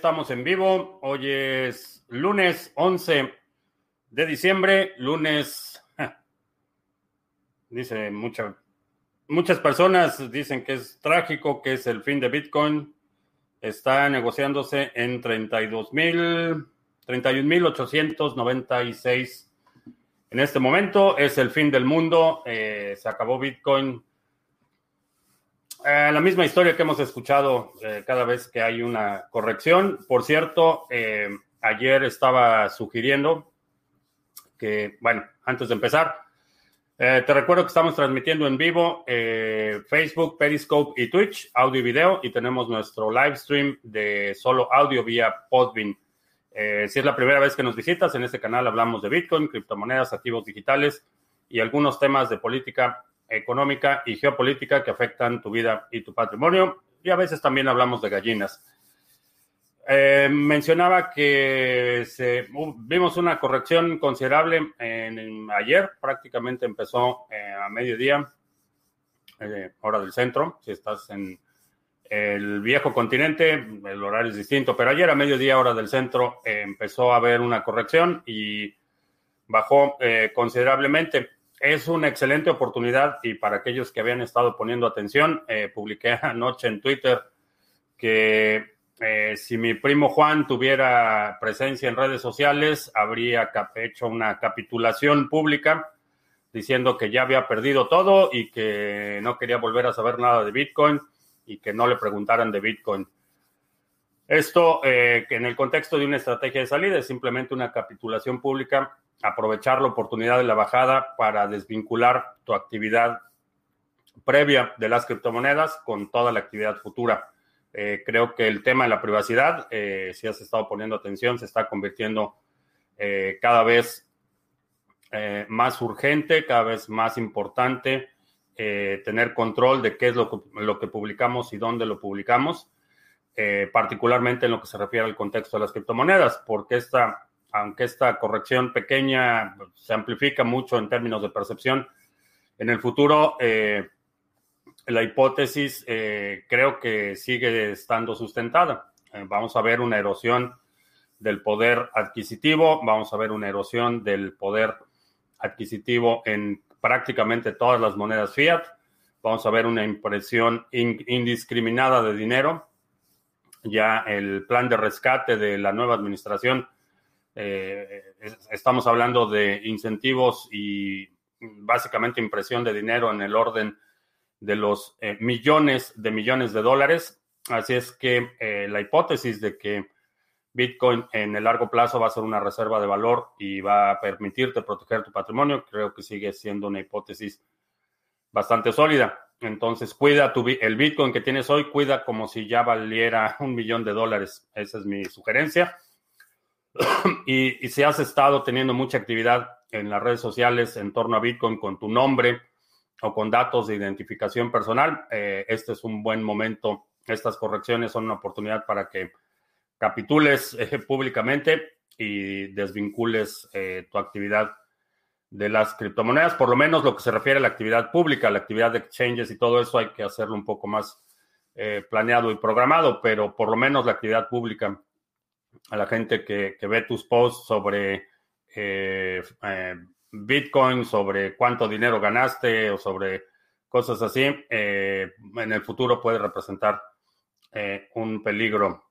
Estamos en vivo. Hoy es lunes 11 de diciembre. Lunes, dice mucha, muchas personas dicen que es trágico, que es el fin de Bitcoin. Está negociándose en 32 mil, 31.896. En este momento es el fin del mundo. Eh, se acabó Bitcoin eh, la misma historia que hemos escuchado eh, cada vez que hay una corrección. Por cierto, eh, ayer estaba sugiriendo que, bueno, antes de empezar, te recuerdo que estamos transmitiendo en vivo Facebook, Periscope y Twitch, audio y video, y tenemos nuestro live stream de solo audio vía Podbean. si es la primera vez que nos visitas, en este canal hablamos de Bitcoin, criptomonedas, activos digitales y algunos temas de política económica y geopolítica que afectan tu vida y tu patrimonio. Y a veces también hablamos de gallinas. Eh, mencionaba que se, vimos una corrección considerable ayer, prácticamente empezó eh, a mediodía, eh, hora del centro, si estás en el viejo continente, el horario es distinto, pero ayer a mediodía, hora del centro, empezó a haber una corrección y bajó considerablemente es una excelente oportunidad y para aquellos que habían estado poniendo atención, eh, publiqué anoche en Twitter que eh, si mi primo Juan tuviera presencia en redes sociales, habría hecho una capitulación pública diciendo que ya había perdido todo y que no quería volver a saber nada de Bitcoin y que no le preguntaran de Bitcoin. Esto, eh, en el contexto de una estrategia de salida, es simplemente una capitulación pública aprovechar la oportunidad de la bajada para desvincular tu actividad previa de las criptomonedas con toda la actividad futura. Eh, creo que el tema de la privacidad, eh, si has estado poniendo atención, se está convirtiendo eh, cada vez más urgente, cada vez más importante tener control de qué es lo lo que publicamos y dónde lo publicamos, particularmente en lo que se refiere al contexto de las criptomonedas, porque esta aunque esta corrección pequeña se amplifica mucho en términos de percepción, en el futuro eh, la hipótesis eh, creo que sigue estando sustentada. Eh, vamos a ver una erosión del poder adquisitivo, vamos a ver una erosión del poder adquisitivo en prácticamente todas las monedas fiat, vamos a ver una impresión indiscriminada de dinero. Ya el plan de rescate de la nueva administración eh, estamos hablando de incentivos y básicamente impresión de dinero en el orden de los eh, millones de millones de dólares. Así es que eh, la hipótesis de que Bitcoin en el largo plazo va a ser una reserva de valor y va a permitirte proteger tu patrimonio, creo que sigue siendo una hipótesis bastante sólida. Entonces, cuida tu, el Bitcoin que tienes hoy, cuida como si ya valiera un millón de dólares. Esa es mi sugerencia. y, si has estado teniendo mucha actividad en las redes sociales en torno a Bitcoin con tu nombre o con datos de identificación personal, eh, este es un buen momento. Estas correcciones son una oportunidad para que capitules eh, públicamente y desvincules eh, tu actividad de las criptomonedas, por lo menos lo que se refiere a la actividad pública, la actividad de exchanges y todo eso hay que hacerlo un poco más planeado y programado, pero por lo menos la actividad pública a la gente que, ve tus posts sobre eh, eh, Bitcoin, sobre cuánto dinero ganaste o sobre cosas así, eh, en el futuro puede representar un peligro.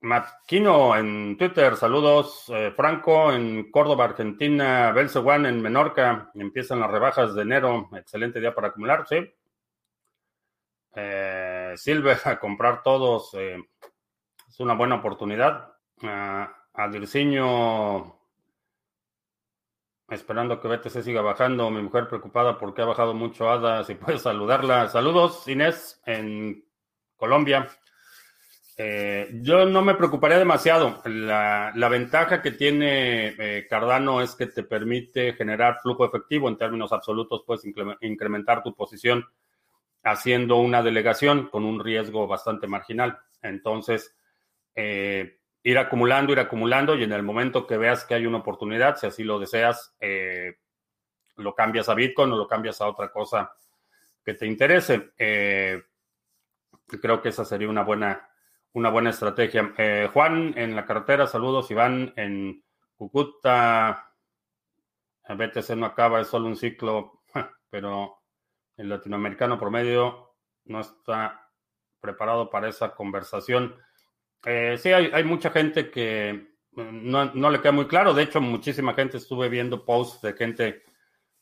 Maquino en Twitter, saludos. Franco en Córdoba, Argentina. Belsewan en Menorca. Empiezan las rebajas de enero. Excelente día para acumular, sí. Eh, Silver a comprar todos eh, es una buena oportunidad. Dirciño esperando que BTC siga bajando. Mi mujer preocupada porque ha bajado mucho ADA. Si puedes saludarla. Saludos, Inés, en Colombia. Eh, yo no me preocuparía demasiado. La, la ventaja que tiene eh, Cardano es que te permite generar flujo efectivo en términos absolutos. Puedes incrementar tu posición haciendo una delegación con un riesgo bastante marginal. Entonces, eh, ir acumulando, ir acumulando y en el momento que veas que hay una oportunidad, si así lo deseas, eh, lo cambias a Bitcoin o lo cambias a otra cosa que te interese. Eh, creo que esa sería una buena, una buena estrategia. Juan, en la carretera, saludos. Iván, en Cucuta, BTC no acaba, es solo un ciclo, pero el latinoamericano promedio no está preparado para esa conversación. Eh, sí, hay, mucha gente que mm, no, le queda muy claro. De hecho, muchísima gente estuve viendo posts de gente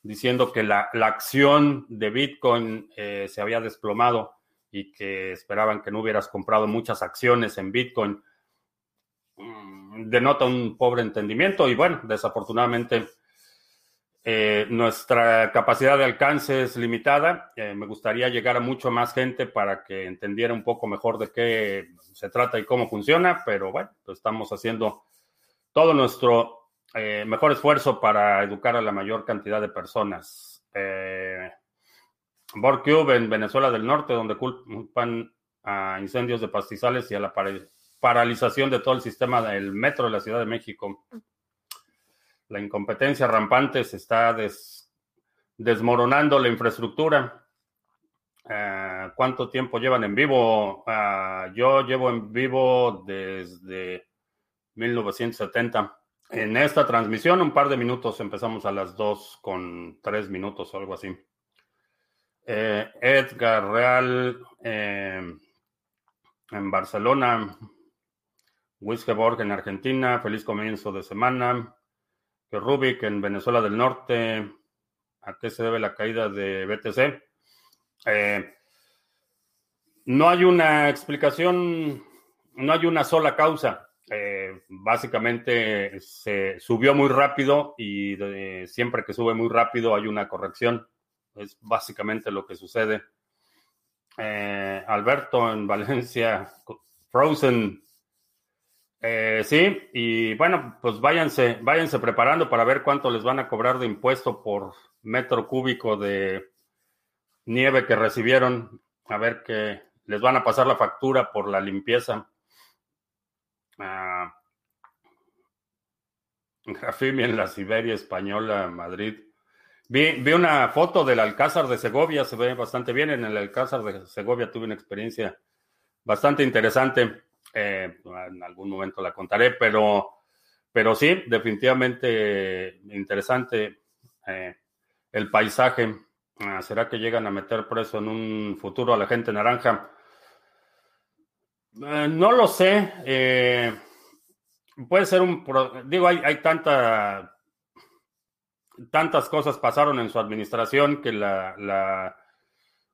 diciendo que la, acción de Bitcoin eh, se había desplomado y que esperaban que no hubieras comprado muchas acciones en Bitcoin. Mm, denota un pobre entendimiento y bueno, desafortunadamente eh, nuestra capacidad de alcance es limitada. Eh, me gustaría llegar a mucho más gente para que entendiera un poco mejor de qué se trata y cómo funciona, pero bueno, pues estamos haciendo todo nuestro eh, mejor esfuerzo para educar a la mayor cantidad de personas. Eh, Borcube en Venezuela del Norte, donde culpan a incendios de pastizales y a la paralización de todo el sistema del metro de la Ciudad de México la incompetencia rampante se está desmoronando la infraestructura. Eh, ¿Cuánto tiempo llevan en vivo? Eh, yo llevo en vivo desde 1970. En esta transmisión, un par de minutos, empezamos a las 2 con 3 minutos o algo así. Eh, Edgar Real en Barcelona, Wiskeborg en Argentina, feliz comienzo de semana que Rubik en Venezuela del Norte, ¿a qué se debe la caída de BTC? Eh, no hay una explicación, no hay una sola causa. Eh, básicamente se subió muy rápido y siempre que sube muy rápido hay una corrección. Es básicamente lo que sucede. Eh, Alberto en Valencia, Frozen eh, sí, y bueno, pues váyanse, váyanse preparando para ver cuánto les van a cobrar de impuesto por metro cúbico de nieve que recibieron. A ver que les van a pasar la factura por la limpieza. Ah, en la Siberia española, Madrid. Vi, vi, una foto del Alcázar de Segovia, se ve bastante bien. En el Alcázar de Segovia tuve una experiencia bastante interesante. Eh, en algún momento la contaré, pero, pero sí, definitivamente interesante eh, el paisaje. Ah, ¿Será que llegan a meter preso en un futuro a la gente naranja? Eh, no lo sé. puede ser un... Digo, hay, hay tanta, tantas cosas pasaron en su administración que la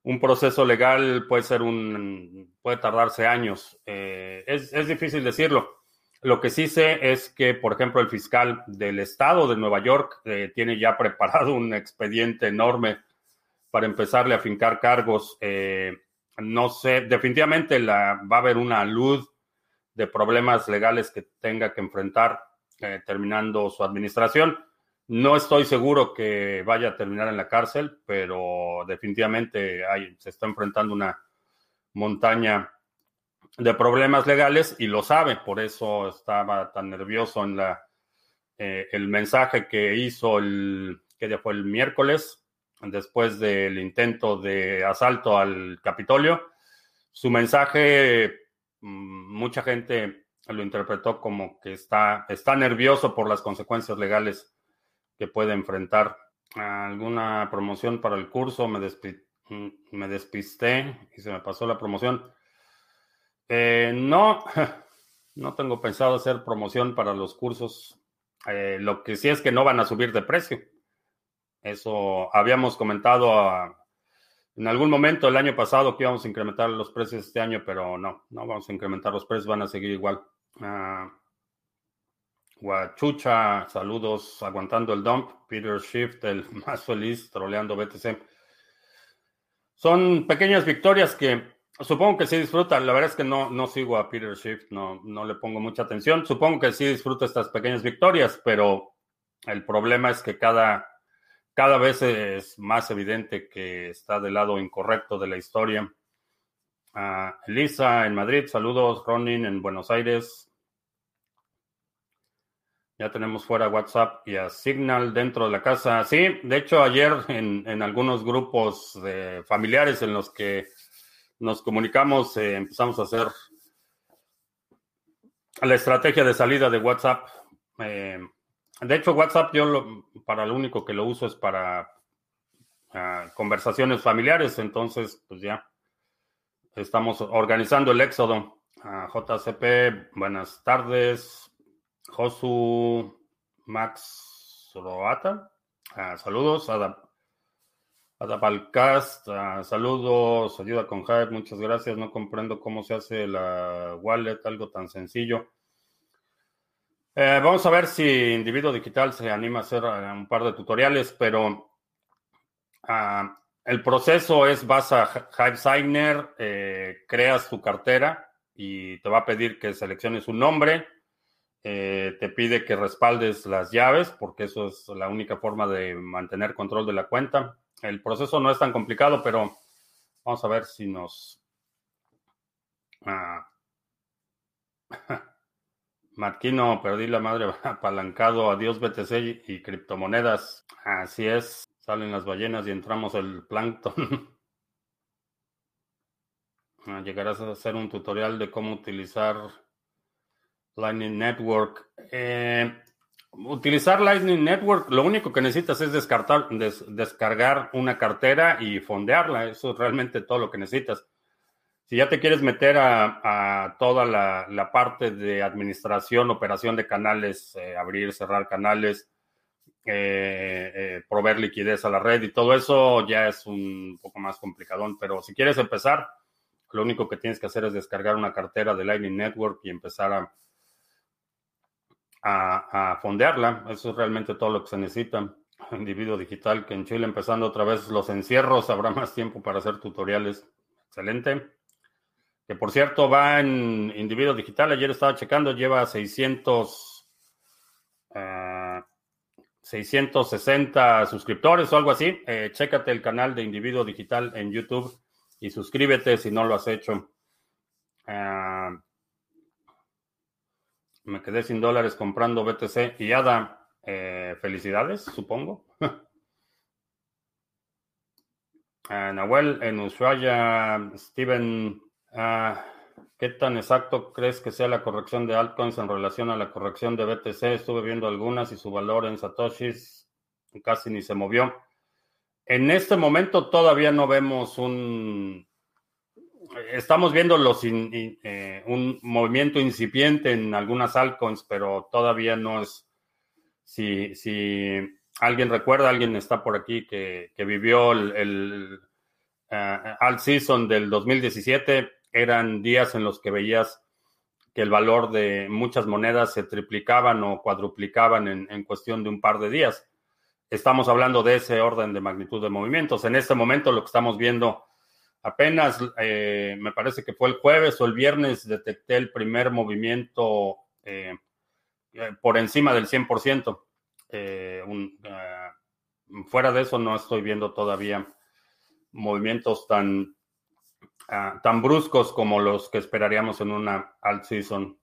un proceso legal puede ser un, puede tardarse años. Eh, es, difícil decirlo. Lo que sí sé es que, por ejemplo, el fiscal del estado de Nueva York eh, tiene ya preparado un expediente enorme para empezarle a fincar cargos. Eh, no sé, definitivamente la, va a haber una luz de problemas legales que tenga que enfrentar terminando su administración. No estoy seguro que vaya a terminar en la cárcel, pero definitivamente se está enfrentando una montaña de problemas legales y lo sabe, por eso estaba tan nervioso en la eh, el mensaje que hizo el que fue el miércoles después del intento de asalto al Capitolio. Su mensaje mm, mucha gente lo interpretó como que está está nervioso por las consecuencias legales puede enfrentar. ¿Alguna promoción para el curso? Me, mm, me despisté y se me pasó la promoción. Eh, no, no tengo pensado hacer promoción para los cursos. Eh, lo que sí es que no van a subir de precio. Eso habíamos comentado en algún momento el año pasado que íbamos a incrementar los precios este año, pero no, no vamos a incrementar los precios, van a seguir igual. Ah, Guachucha, saludos, aguantando el dump. Peter Shift, el más feliz, troleando BTC. Son pequeñas victorias que supongo que sí disfrutan. La verdad es que no, no sigo a Peter Shift, no, no le pongo mucha atención. Supongo que sí disfruta estas pequeñas victorias, pero el problema es que cada, cada vez es más evidente que está del lado incorrecto de la historia. Ah, Elisa en Madrid, saludos. Ronin en Buenos Aires, ya tenemos fuera WhatsApp y a Signal dentro de la casa. Sí, de hecho ayer en, algunos grupos familiares en los que nos comunicamos, eh, empezamos a hacer la estrategia de salida de WhatsApp. Eh, de hecho, WhatsApp yo para lo único que lo uso es para ah, conversaciones familiares, entonces pues ya estamos organizando el éxodo. Ah, JCP, buenas tardes. Josu Max Roata, ah, saludos. Adapalcast, saludos. Ayuda con Hype, muchas gracias. No comprendo cómo se hace la wallet, algo tan sencillo. Eh, vamos a ver si Individuo Digital se anima a hacer eh, un par de tutoriales, pero ah, el proceso es, vas a Hive Signer, eh, creas tu cartera y te va a pedir que selecciones un nombre, te pide que respaldes las llaves, porque eso es la única forma de mantener control de la cuenta. El proceso no es tan complicado, pero vamos a ver si nos... Ah, perdí la madre apalancado. Adiós BTC y criptomonedas. Así es. Salen las ballenas y entramos el plancton. Ah, llegarás a hacer un tutorial de cómo utilizar Lightning Network. Eh, utilizar Lightning Network, lo único que necesitas es descartar, descargar una cartera y fondearla. Eso es realmente todo lo que necesitas. Si ya te quieres meter a, toda la, parte de administración, operación de canales, eh, abrir, cerrar canales, eh, proveer liquidez a la red y todo eso ya es un poco más complicadón. Pero si quieres empezar, lo único que tienes que hacer es descargar una cartera de Lightning Network y empezar a, a, a fondearla. Eso es realmente todo lo que se necesita. Individuo digital, que en Chile empezando otra vez los encierros, habrá más tiempo para hacer tutoriales. Excelente que por cierto va en individuo digital. Ayer estaba checando, lleva 600, 660 ah, suscriptores o algo así. Eh, chécate el canal de individuo digital en YouTube y suscríbete si no lo has hecho. Ah, me quedé sin dólares comprando BTC y ADA. Eh, felicidades, supongo. Ah, Nahuel en Ushuaia, Steven Ah, ¿Qué tan exacto crees que sea la corrección de altcoins en relación a la corrección de BTC? Estuve viendo algunas y su valor en Satoshis casi ni se movió. En este momento todavía no vemos un... Estamos viendo los eh, un movimiento incipiente en algunas altcoins, pero todavía no es... Si, si alguien recuerda, alguien está por aquí que, vivió el, eh, alt season del 2017, eran días en los que veías que el valor de muchas monedas se triplicaban o cuadruplicaban en, cuestión de un par de días. Estamos hablando de ese orden de magnitud de movimientos. En este momento lo que estamos viendo apenas, eh, me parece que fue el jueves o el viernes, detecté el primer movimiento eh, eh, por encima del 100%. fuera de eso no estoy viendo todavía movimientos tan Ah, tan bruscos como los que esperaríamos en una alt season.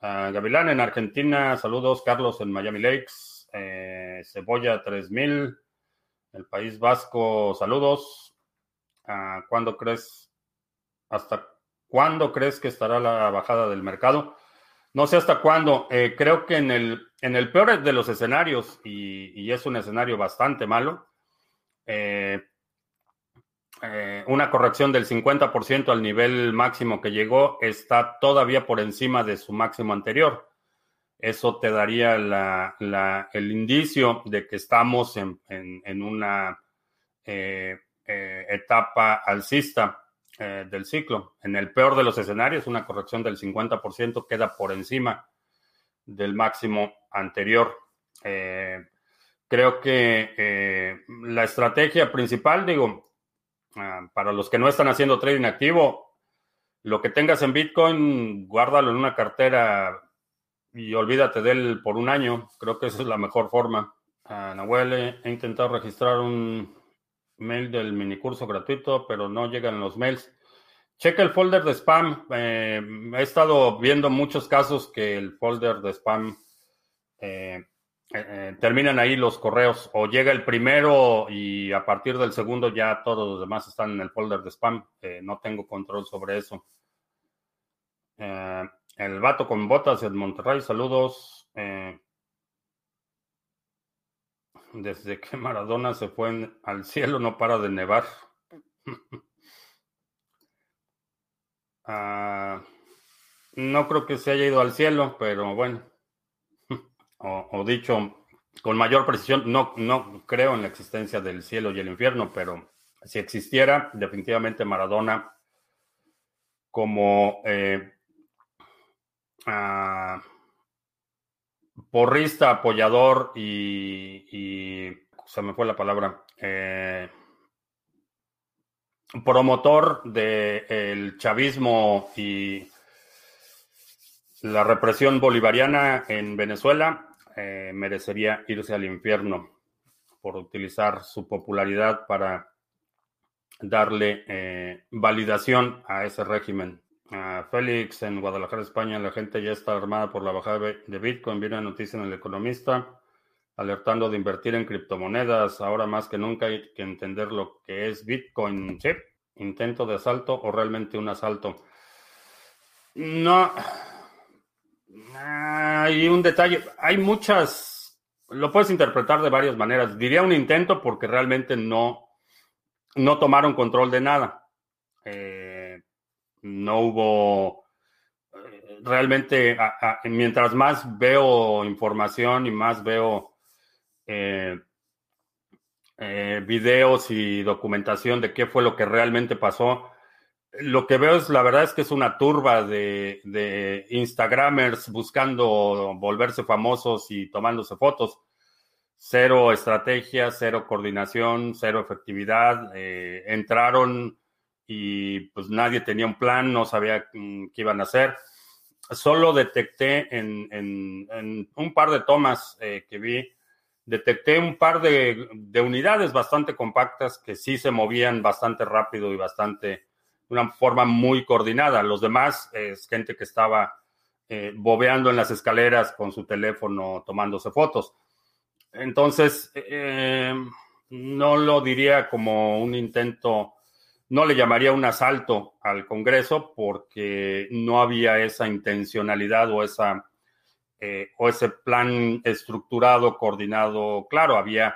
Uh, Gavilán en Argentina, saludos. Carlos en Miami Lakes, eh, Cebolla 3000, el País Vasco, saludos. ¿Cuándo crees, hasta cuándo crees que estará la bajada del mercado? No sé hasta cuándo. Eh, creo que en el, en el peor de los escenarios, y, y es un escenario bastante malo, eh, eh, una corrección del 50% al nivel máximo que llegó está todavía por encima de su máximo anterior. Eso te daría el indicio de que estamos en, una eh, eh, etapa alcista del ciclo. En el peor de los escenarios, una corrección del 50% queda por encima del máximo anterior. creo que la estrategia principal, digo, Ah, para los que no están haciendo trading activo, lo que tengas en Bitcoin, guárdalo en una cartera y olvídate de él por un año. Creo que esa es la mejor forma. Uh, Nahuel, he intentado registrar un mail del mini curso gratuito, pero no llegan los mails. Checa el folder de spam. Eh, he estado viendo muchos casos que el folder de spam eh, eh, terminan ahí los correos o llega el primero y a partir del segundo ya todos los demás están en el folder de spam. no tengo control sobre eso. el vato con botas en Monterrey, saludos. Desde que Maradona se fue al cielo no para de nevar. Ah, no creo que se haya ido al cielo, pero bueno. O, dicho con mayor precisión, no, no creo en la existencia del cielo y el infierno, pero si existiera, definitivamente Maradona como eh, ah, porrista, apoyador y, se me fue la palabra, eh, promotor del chavismo y la represión bolivariana en Venezuela, eh, merecería irse al infierno por utilizar su popularidad para darle eh, validación a ese régimen. Félix, en Guadalajara, España, la gente ya está armada por la bajada de Bitcoin. Viene una noticia en el Economista alertando de invertir en criptomonedas. Ahora más que nunca hay que entender lo que es Bitcoin. ¿Sí? ¿Intento de asalto o realmente un asalto? No. Hay un detalle. Hay muchas. Lo puedes interpretar de varias maneras. Diría un intento porque realmente no, no tomaron control de nada. Eh, no hubo eh, realmente, mientras más veo información y más veo eh, eh, videos y documentación de qué fue lo que realmente pasó, lo que veo es, la verdad es que es una turba de, de Instagramers buscando volverse famosos y tomándose fotos. Cero estrategia, cero coordinación, cero efectividad. entraron y pues nadie tenía un plan, no sabía mm, qué iban a hacer. Solo detecté en, un par de tomas eh, que vi, detecté un par de, unidades bastante compactas que sí se movían bastante rápido y bastante, de una forma muy coordinada. Los demás es gente que estaba eh, bobeando en las escaleras con su teléfono tomándose fotos. Entonces, eh, no lo diría como un intento no le llamaría un asalto al Congreso porque no había esa intencionalidad o, esa, eh, o ese plan estructurado, coordinado, claro, había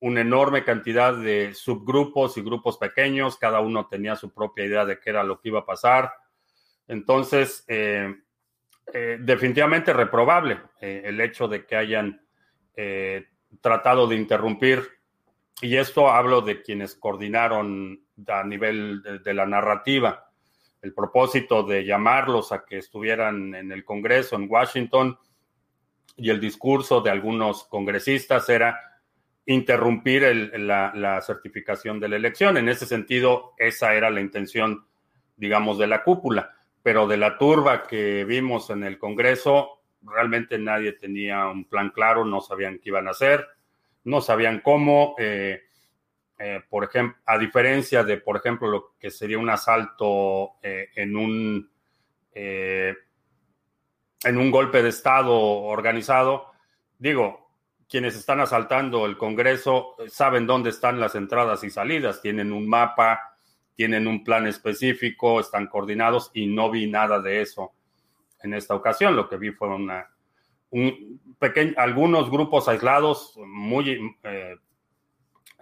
una enorme cantidad de subgrupos y grupos pequeños, cada uno tenía su propia idea de qué era lo que iba a pasar. Entonces, eh, eh, definitivamente reprobable el hecho de que hayan tratado de interrumpir, y esto hablo de quienes coordinaron a nivel de, la narrativa. El propósito de llamarlos a que estuvieran en el Congreso en Washington y el discurso de algunos congresistas era interrumpir la, certificación de la elección. En ese sentido, esa era la intención, digamos, de la cúpula. Pero de la turba que vimos en el Congreso, realmente nadie tenía un plan claro, no sabían qué iban a hacer, no sabían cómo. Eh, eh, por ejemplo, a diferencia de, por ejemplo, lo que sería un asalto eh, en un eh, en un golpe de Estado organizado, digo, quienes están asaltando el Congreso saben dónde están las entradas y salidas, tienen un mapa, tienen un plan específico, están coordinados y no vi nada de eso en esta ocasión. Lo que vi fue algunos grupos aislados muy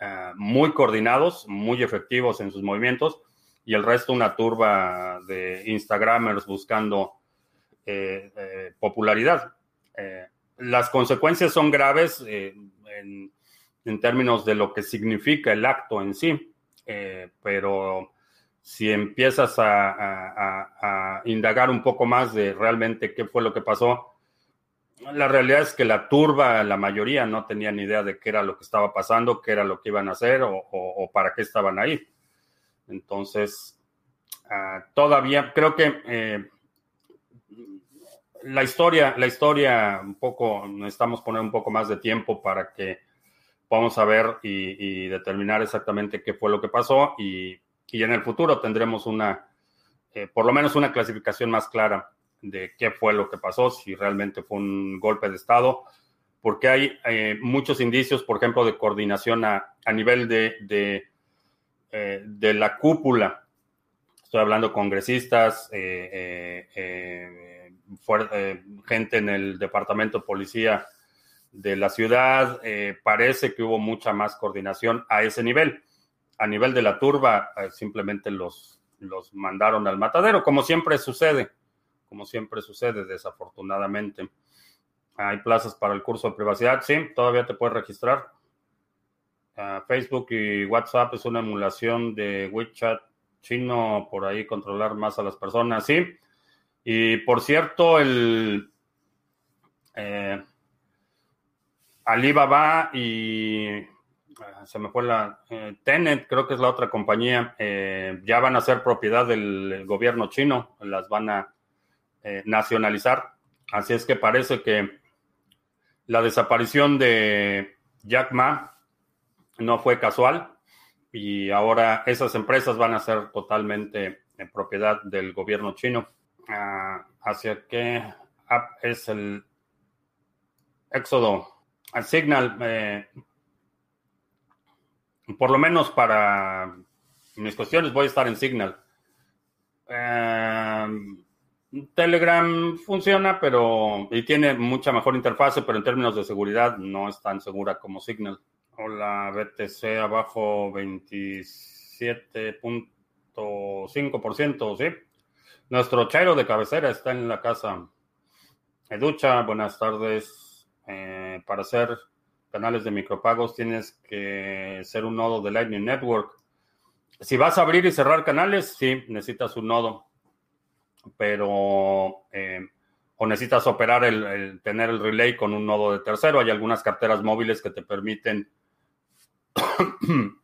eh, muy coordinados, muy efectivos en sus movimientos, y el resto una turba de Instagramers buscando eh, eh, popularidad. las consecuencias son graves en, términos de lo que significa el acto en sí, pero si empiezas a, indagar un poco más de realmente qué fue lo que pasó, la realidad es que la turba, la mayoría, no tenían idea de qué era lo que estaba pasando, qué era lo que iban a hacer o, para qué estaban ahí. Entonces, ah, todavía creo que eh, la historia, la historia, un poco, necesitamos poner un poco más de tiempo para que podamos saber y, determinar exactamente qué fue lo que pasó y, en el futuro tendremos una, eh, por lo menos una clasificación más clara de qué fue lo que pasó, si realmente fue un golpe de Estado porque hay eh, muchos indicios, por ejemplo, de coordinación a, nivel de, de, eh, de, la cúpula. Estoy hablando congresistas, eh, gente en el departamento de policía de la ciudad. parece que hubo mucha más coordinación a ese nivel. A nivel de la turba, simplemente los, los mandaron al matadero, como siempre sucede, como siempre sucede, desafortunadamente. Hay plazas para el curso de privacidad, sí, todavía te puedes registrar. Ah, Facebook y WhatsApp es una emulación de WeChat chino, por ahí controlar más a las personas, sí. Y por cierto, el eh, Alibaba y ah, se me fue la eh, Tenet, creo que es la otra compañía, eh, ya van a ser propiedad del gobierno chino, las van a nacionalizar. Así es que parece que la desaparición de Jack Ma no fue casual y ahora esas empresas van a ser totalmente en propiedad del gobierno chino. Ah, ¿Hacia app es el éxodo? Al Signal, eh, por lo menos para mis cuestiones voy a estar en Signal. Eh, Telegram funciona, pero y tiene mucha mejor interfase, pero en términos de seguridad no es tan segura como Signal. Hola, BTC abajo 27.5%, ¿sí? Nuestro chairo de cabecera está en la casa. Educha, buenas tardes. Eh, para hacer canales de micropagos tienes que ser un nodo de Lightning Network. Si vas a abrir y cerrar canales, sí, necesitas un nodo pero eh, o necesitas operar el, tener el relay con un nodo de tercero. Hay algunas carteras móviles que te permiten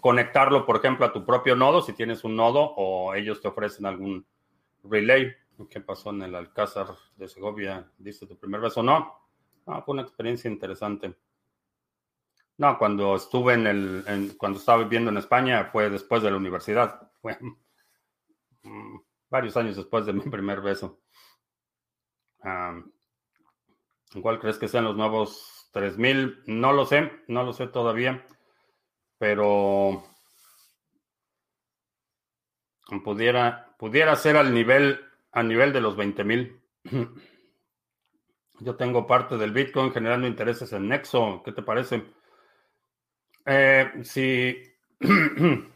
conectarlo, por ejemplo, a tu propio nodo, si tienes un nodo, o ellos te ofrecen algún relay. ¿Qué pasó en el Alcázar de Segovia? ¿Diste tu primer beso? No. Ah, fue una experiencia interesante. No, cuando estuve en el, cuando estaba viviendo en España fue después de la universidad. Fue, mm, varios años después de mi primer beso. ¿Cuál crees que sean los nuevos 3000? No lo sé, no lo sé todavía, pero pudiera, pudiera ser al nivel, a nivel de los 20000. Yo tengo parte del Bitcoin generando intereses en Nexo. ¿Qué te parece? Eh, si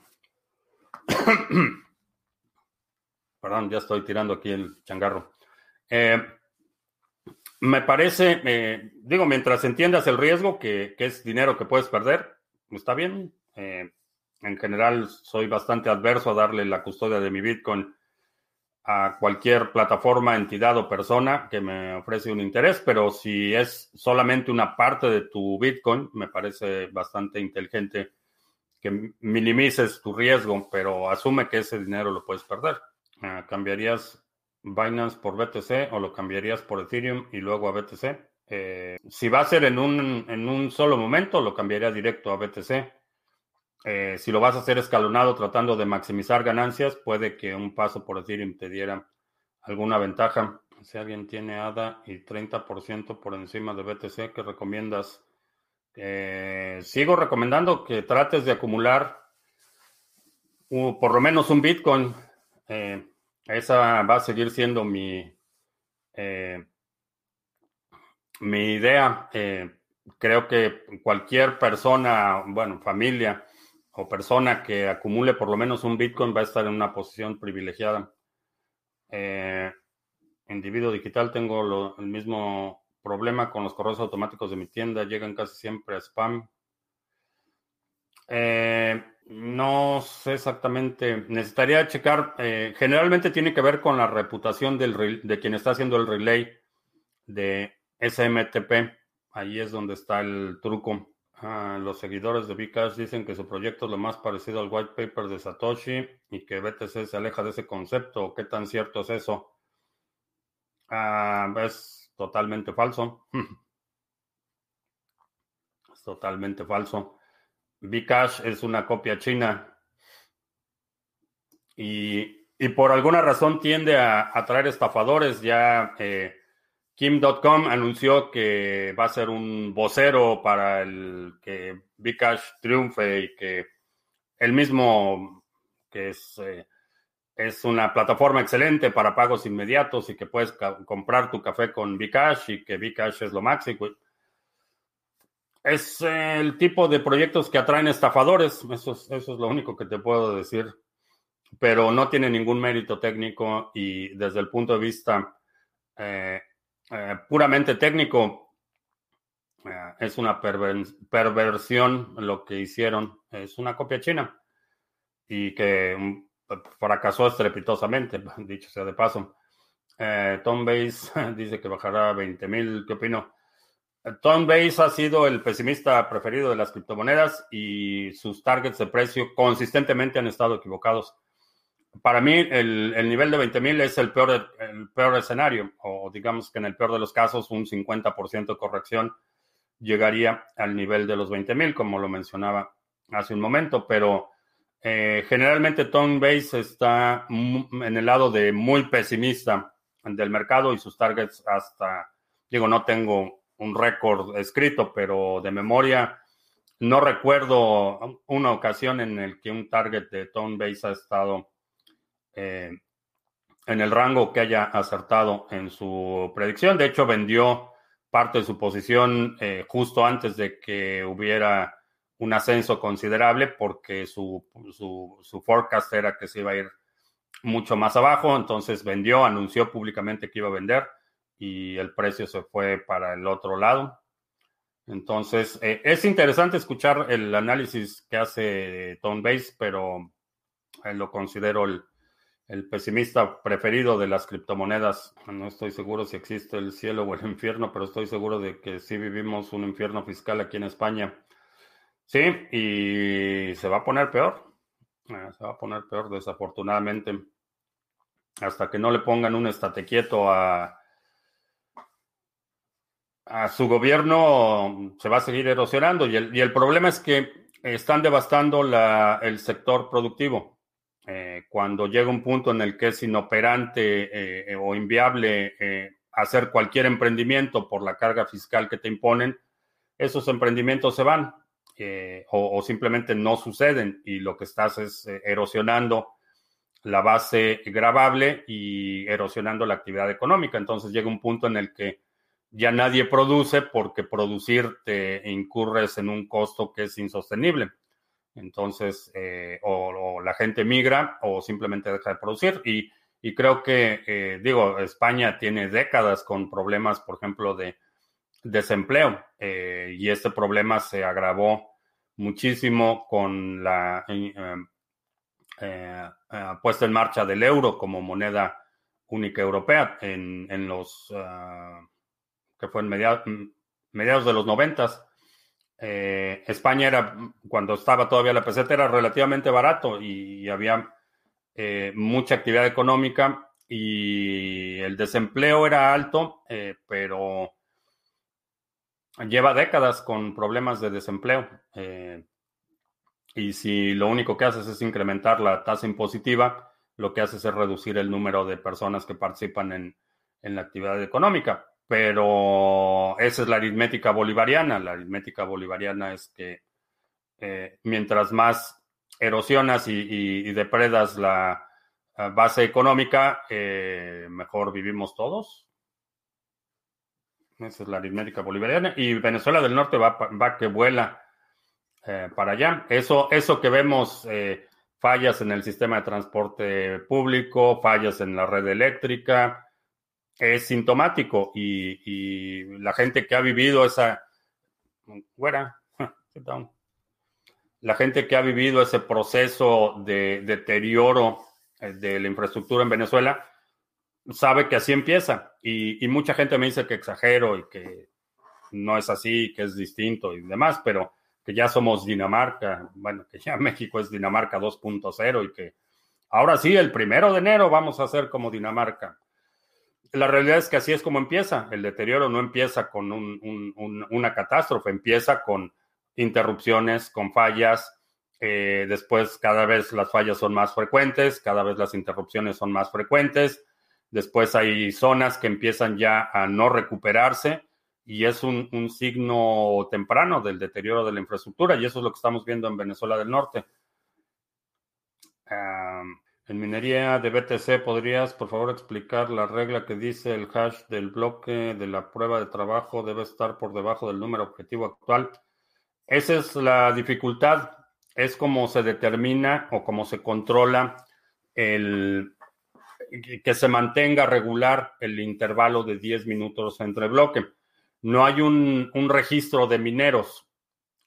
Perdón, ya estoy tirando aquí el changarro. Eh, me parece, eh, digo, mientras entiendas el riesgo, que, es dinero que puedes perder, está bien. Eh, en general, soy bastante adverso a darle la custodia de mi Bitcoin a cualquier plataforma, entidad o persona que me ofrece un interés, pero si es solamente una parte de tu Bitcoin, me parece bastante inteligente que minimices tu riesgo, pero asume que ese dinero lo puedes perder. Ah, ¿Cambiarías Binance por BTC o lo cambiarías por Ethereum y luego a BTC? Eh, si va a ser en un, en un solo momento, lo cambiaría directo a BTC. Eh, si lo vas a hacer escalonado tratando de maximizar ganancias, puede que un paso por Ethereum te diera alguna ventaja. Si alguien tiene ADA y 30% por encima de BTC, ¿qué recomiendas? Eh, sigo recomendando que trates de acumular por lo menos un Bitcoin eh, esa va a seguir siendo mi, eh, mi idea. Eh, creo que cualquier persona, bueno, familia o persona que acumule por lo menos un Bitcoin va a estar en una posición privilegiada. individuo digital, tengo el mismo problema con los correos automáticos de mi tienda, llegan casi siempre a spam. Eh, no sé exactamente. Necesitaría checar. Eh, generalmente tiene que ver con la reputación del, de quien está haciendo el relay de SMTP. Ahí es donde está el truco. Ah, los seguidores de Bcash dicen que su proyecto es lo más parecido al white paper de Satoshi y que BTC se aleja de ese concepto. ¿Qué tan cierto es eso? Ah, es totalmente falso. es totalmente falso. Bcash es una copia china y, por alguna razón tiende a atraer estafadores. Ya eh, Kim.com anunció que va a ser un vocero para el que Bcash triunfe y que el mismo, que es, eh, es una plataforma excelente para pagos inmediatos y que puedes comprar tu café con Bcash y que Bcash es lo máximo. Es el tipo de proyectos que atraen estafadores, eso es, eso es lo único que te puedo decir, pero no tiene ningún mérito técnico y desde el punto de vista eh, eh, puramente técnico, eh, es una perversión lo que hicieron, es una copia china y que mm, fracasó estrepitosamente, dicho sea de paso. Tom Base dice que bajará a 20 mil, ¿qué opino? Tom Base ha sido el pesimista preferido de las criptomonedas y sus targets de precio consistentemente han estado equivocados. Para mí, el, nivel de 20 mil es el peor, el peor escenario, o digamos que en el peor de los casos, un 50% de corrección llegaría al nivel de los 20 mil, como lo mencionaba hace un momento, pero eh, generalmente Tom Base está en el lado de muy pesimista del mercado y sus targets hasta, digo, no tengo un récord escrito, pero de memoria no recuerdo una ocasión en el que un target de Tone Base ha estado eh, en el rango que haya acertado en su predicción. De hecho, vendió parte de su posición eh, justo antes de que hubiera un ascenso considerable porque su, su, su forecast era que se iba a ir mucho más abajo. Entonces vendió, anunció públicamente que iba a vender y el precio se fue para el otro lado. Entonces, eh, es interesante escuchar el análisis que hace Tone Base, pero eh, lo considero el, pesimista preferido de las criptomonedas. No estoy seguro si existe el cielo o el infierno, pero estoy seguro de que sí vivimos un infierno fiscal aquí en España. Sí, y se va a poner peor. Eh, se va a poner peor, desafortunadamente. Hasta que no le pongan un estate quieto a a su gobierno se va a seguir erosionando y el, problema es que están devastando el sector productivo. Eh, cuando llega un punto en el que es inoperante eh, o inviable eh, hacer cualquier emprendimiento por la carga fiscal que te imponen, esos emprendimientos se van o, o, simplemente no suceden y lo que estás es erosionando la base grabable y erosionando la actividad económica. Entonces llega un punto en el que ya nadie produce porque producir te incurres en un costo que es insostenible. Entonces, eh, o, la gente migra o simplemente deja de producir. Y, creo que, eh, digo, España tiene décadas con problemas, por ejemplo, de desempleo. Eh, y este problema se agravó muchísimo con la puesta en marcha del euro como moneda única europea en, en los... Ah, que fue en mediados, de los noventas. Eh, España era, cuando estaba todavía la peseta, era relativamente barato y, había eh, mucha actividad económica y el desempleo era alto, eh, pero lleva décadas con problemas de desempleo. y si lo único que haces es incrementar la tasa impositiva, lo que haces es reducir el número de personas que participan en, en la actividad económica pero esa es la aritmética bolivariana. La aritmética bolivariana es que eh, mientras más erosionas y, depredas la base económica, eh, mejor vivimos todos. Esa es la aritmética bolivariana. Y Venezuela del Norte va, va que vuela eh, para allá. Eso, eso que vemos, fallas en el sistema de transporte público, fallas en la red eléctrica, es sintomático y, la gente que ha vivido esa, la gente que ha vivido ese proceso de deterioro eh, de la infraestructura en Venezuela sabe que así empieza. Y, mucha gente me dice que exagero y que no es así, que es distinto y demás, pero que ya somos Dinamarca, bueno, que ya México es Dinamarca 2.0 y que ahora sí, el primero de enero vamos a ser como Dinamarca la realidad es que así es como empieza. El deterioro no empieza con una catástrofe, empieza con interrupciones, con fallas. Eh, después cada vez las fallas son más frecuentes, cada vez las interrupciones son más frecuentes. Después hay zonas que empiezan ya a no recuperarse y es un, signo temprano del deterioro de la infraestructura y eso es lo que estamos viendo en Venezuela del Norte. En minería de BTC, ¿podrías por favor explicar la regla que dice el hash del bloque de la prueba de trabajo debe estar por debajo del número objetivo actual? Esa es la dificultad, es como se determina o cómo se controla el que se mantenga regular el intervalo de 10 minutos entre bloque no hay un, registro de mineros.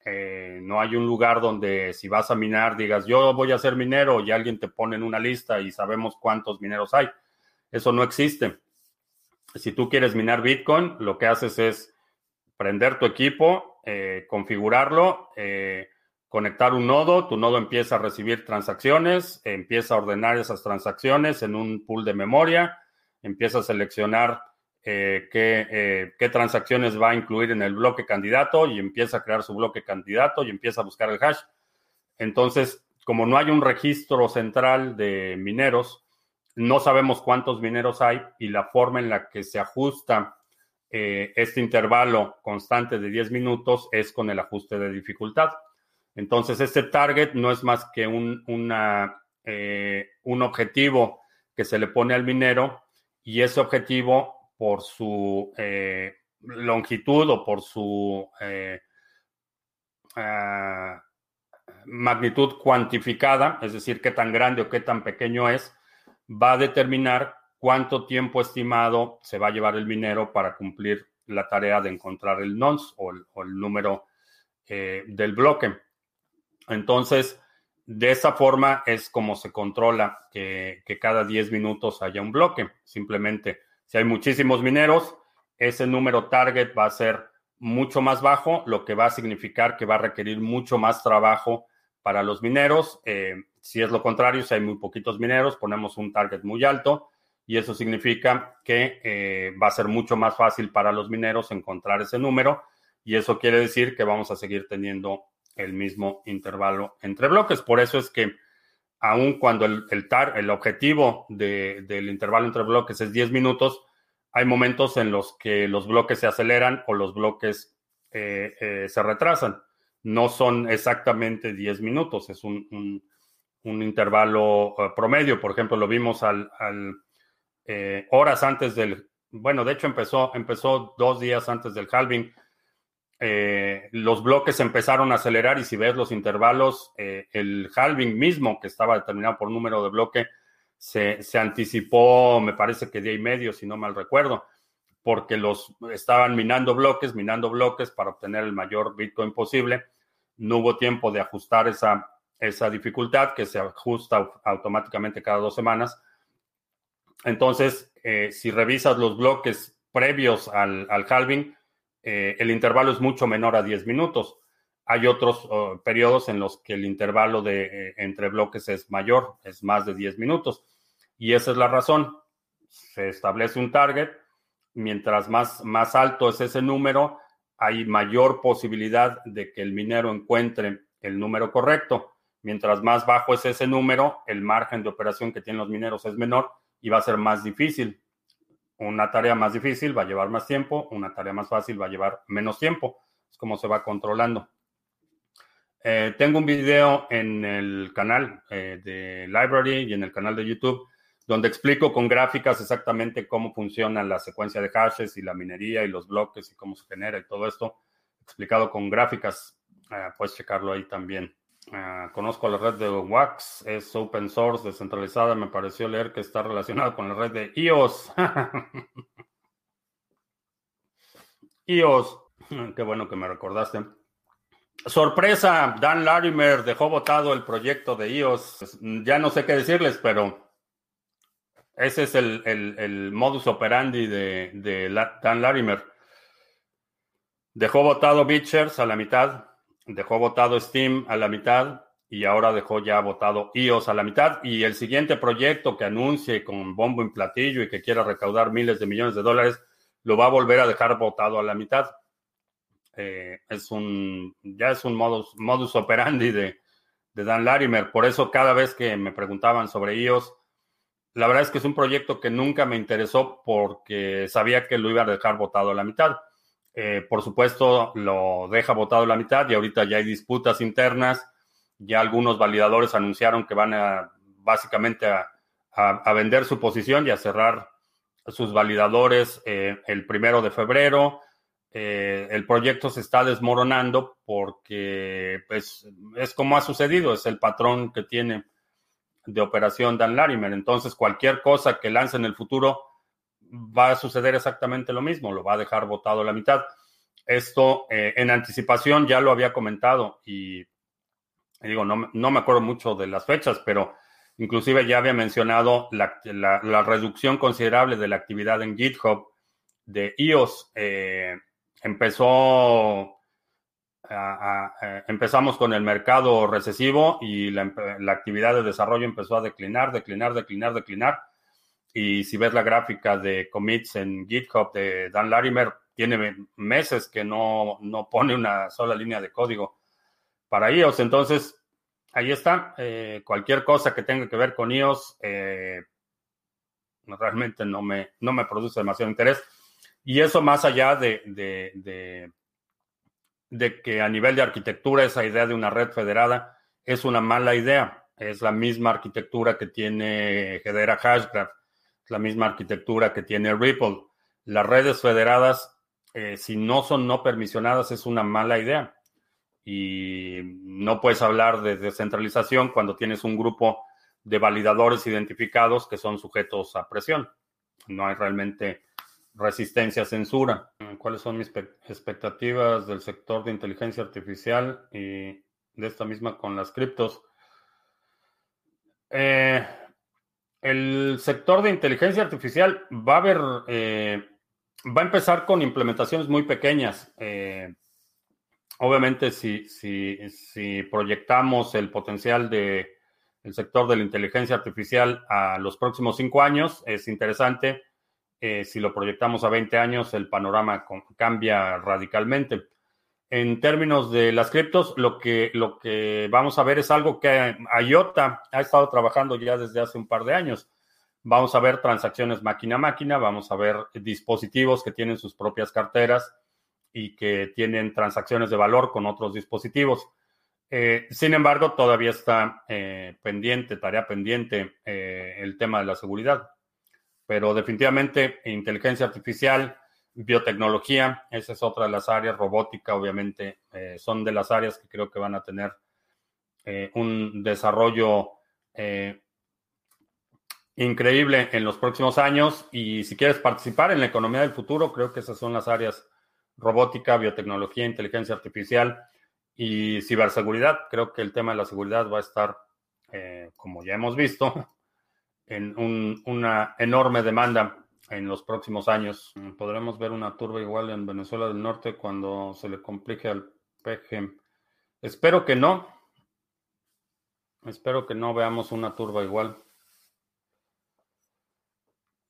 Eh, no hay un lugar donde si vas a minar digas yo voy a ser minero y alguien te pone en una lista y sabemos cuántos mineros hay. Eso no existe. Si tú quieres minar Bitcoin, lo que haces es prender tu equipo, eh, configurarlo, eh, conectar un nodo, tu nodo empieza a recibir transacciones, empieza a ordenar esas transacciones en un pool de memoria, empieza a seleccionar eh, eh, qué, transacciones va a incluir en el bloque candidato y empieza a crear su bloque candidato y empieza a buscar el hash. Entonces, como no hay un registro central de mineros, no sabemos cuántos mineros hay y la forma en la que se ajusta eh, este intervalo constante de 10 minutos es con el ajuste de dificultad. Entonces, este target no es más que un, un objetivo que se le pone al minero y ese objetivo por su eh, longitud o por su eh, ah, magnitud cuantificada, es decir, qué tan grande o qué tan pequeño es, va a determinar cuánto tiempo estimado se va a llevar el minero para cumplir la tarea de encontrar el nonce o el, número eh, del bloque. Entonces, de esa forma es como se controla que, que cada 10 minutos haya un bloque. Simplemente si hay muchísimos mineros, ese número target va a ser mucho más bajo, lo que va a significar que va a requerir mucho más trabajo para los mineros. Eh, si es lo contrario, si hay muy poquitos mineros, ponemos un target muy alto y eso significa que eh, va a ser mucho más fácil para los mineros encontrar ese número y eso quiere decir que vamos a seguir teniendo el mismo intervalo entre bloques. Por eso es que aun cuando el, el objetivo del intervalo entre bloques es 10 minutos, hay momentos en los que los bloques se aceleran o los bloques eh, eh, se retrasan. No son exactamente 10 minutos, es un, intervalo eh, promedio. Por ejemplo, lo vimos al, horas antes del, bueno, de hecho empezó, empezó dos días antes del halving eh, los bloques empezaron a acelerar y si ves los intervalos, eh, el halving mismo, que estaba determinado por número de bloque, se, anticipó, me parece que día y medio, si no mal recuerdo, porque los estaban minando bloques, minando bloques para obtener el mayor Bitcoin posible. No hubo tiempo de ajustar esa, esa dificultad que se ajusta automáticamente cada dos semanas. Entonces, eh, si revisas los bloques previos al, al halving, eh, el intervalo es mucho menor a 10 minutos. Hay otros oh, periodos en los que el intervalo de, eh, entre bloques es mayor, es más de 10 minutos. Y esa es la razón. Se establece un target. Mientras más, más alto es ese número, hay mayor posibilidad de que el minero encuentre el número correcto. Mientras más bajo es ese número, el margen de operación que tienen los mineros es menor y va a ser más difícil una tarea más difícil va a llevar más tiempo, una tarea más fácil va a llevar menos tiempo. Es como se va controlando. Eh, tengo un video en el canal eh, de Library y en el canal de YouTube donde explico con gráficas exactamente cómo funciona la secuencia de hashes y la minería y los bloques y cómo se genera y todo esto. Explicado con gráficas. Eh, puedes checarlo ahí también. Ah, conozco la red de Wax, es open source, descentralizada. Me pareció leer que está relacionado con la red de iOS. iOS, qué bueno que me recordaste. Sorpresa, Dan Larimer dejó votado el proyecto de iOS. Pues, ya no sé qué decirles, pero ese es el, modus operandi de, de Dan Larimer. Dejó votado Beachers a la mitad, dejó votado Steam a la mitad y ahora dejó ya votado iOS a la mitad. Y el siguiente proyecto que anuncie con bombo en platillo y que quiera recaudar miles de millones de dólares, lo va a volver a dejar votado a la mitad. Eh, es un, ya es un modus, modus operandi de, de Dan Larimer. Por eso cada vez que me preguntaban sobre iOS, la verdad es que es un proyecto que nunca me interesó porque sabía que lo iba a dejar votado a la mitad. Eh, por supuesto, lo deja votado a la mitad y ahorita ya hay disputas internas. Ya algunos validadores anunciaron que van a básicamente a, vender su posición y a cerrar sus validadores eh, el primero de febrero. Eh, el proyecto se está desmoronando porque pues, es como ha sucedido, es el patrón que tiene de operación Dan Larimer. Entonces, cualquier cosa que lance en el futuro va a suceder exactamente lo mismo, lo va a dejar votado la mitad. Esto eh, en anticipación ya lo había comentado y, digo, no, no, me acuerdo mucho de las fechas, pero inclusive ya había mencionado la, la, reducción considerable de la actividad en GitHub de iOS. Eh, empezó empezamos con el mercado recesivo y la, actividad de desarrollo empezó a declinar, declinar, declinar, declinar. Y si ves la gráfica de commits en GitHub de Dan Larimer, tiene meses que no, no pone una sola línea de código para iOS. Entonces, ahí está. Eh, cualquier cosa que tenga que ver con iOS eh, realmente no me, no me produce demasiado interés. Y eso más allá de de que a nivel de arquitectura esa idea de una red federada es una mala idea. Es la misma arquitectura que tiene Hedera Hashgraph, la misma arquitectura que tiene Ripple. Las redes federadas, eh, si no son no permisionadas, es una mala idea. Y no puedes hablar de descentralización cuando tienes un grupo de validadores identificados que son sujetos a presión. No hay realmente resistencia a censura. ¿Cuáles son mis expectativas del sector de inteligencia artificial y de esta misma con las criptos? Eh, el sector de inteligencia artificial va a haber, eh, va a empezar con implementaciones muy pequeñas. Eh, obviamente, si, si, si proyectamos el potencial de el sector de la inteligencia artificial a los próximos cinco años, es interesante eh, si lo proyectamos a 20 años, el panorama cambia radicalmente. En términos de las criptos, lo que, lo que vamos a ver es algo que IOTA ha estado trabajando ya desde hace un par de años. Vamos a ver transacciones máquina a máquina, vamos a ver dispositivos que tienen sus propias carteras y que tienen transacciones de valor con otros dispositivos. Eh, sin embargo, todavía está eh, pendiente, tarea pendiente, el tema de la seguridad pero definitivamente inteligencia artificial, biotecnología, esa es otra de las áreas, robótica, obviamente, eh, son de las áreas que creo que van a tener eh, un desarrollo eh, increíble en los próximos años. Y si quieres participar en la economía del futuro, creo que esas son las áreas robótica, biotecnología, inteligencia artificial y ciberseguridad. Creo que el tema de la seguridad va a estar, como ya hemos visto, en una enorme demanda en los próximos años. Podremos ver una turba igual en Venezuela del Norte cuando se le complique al PG. Espero que no. Espero que no veamos una turba igual.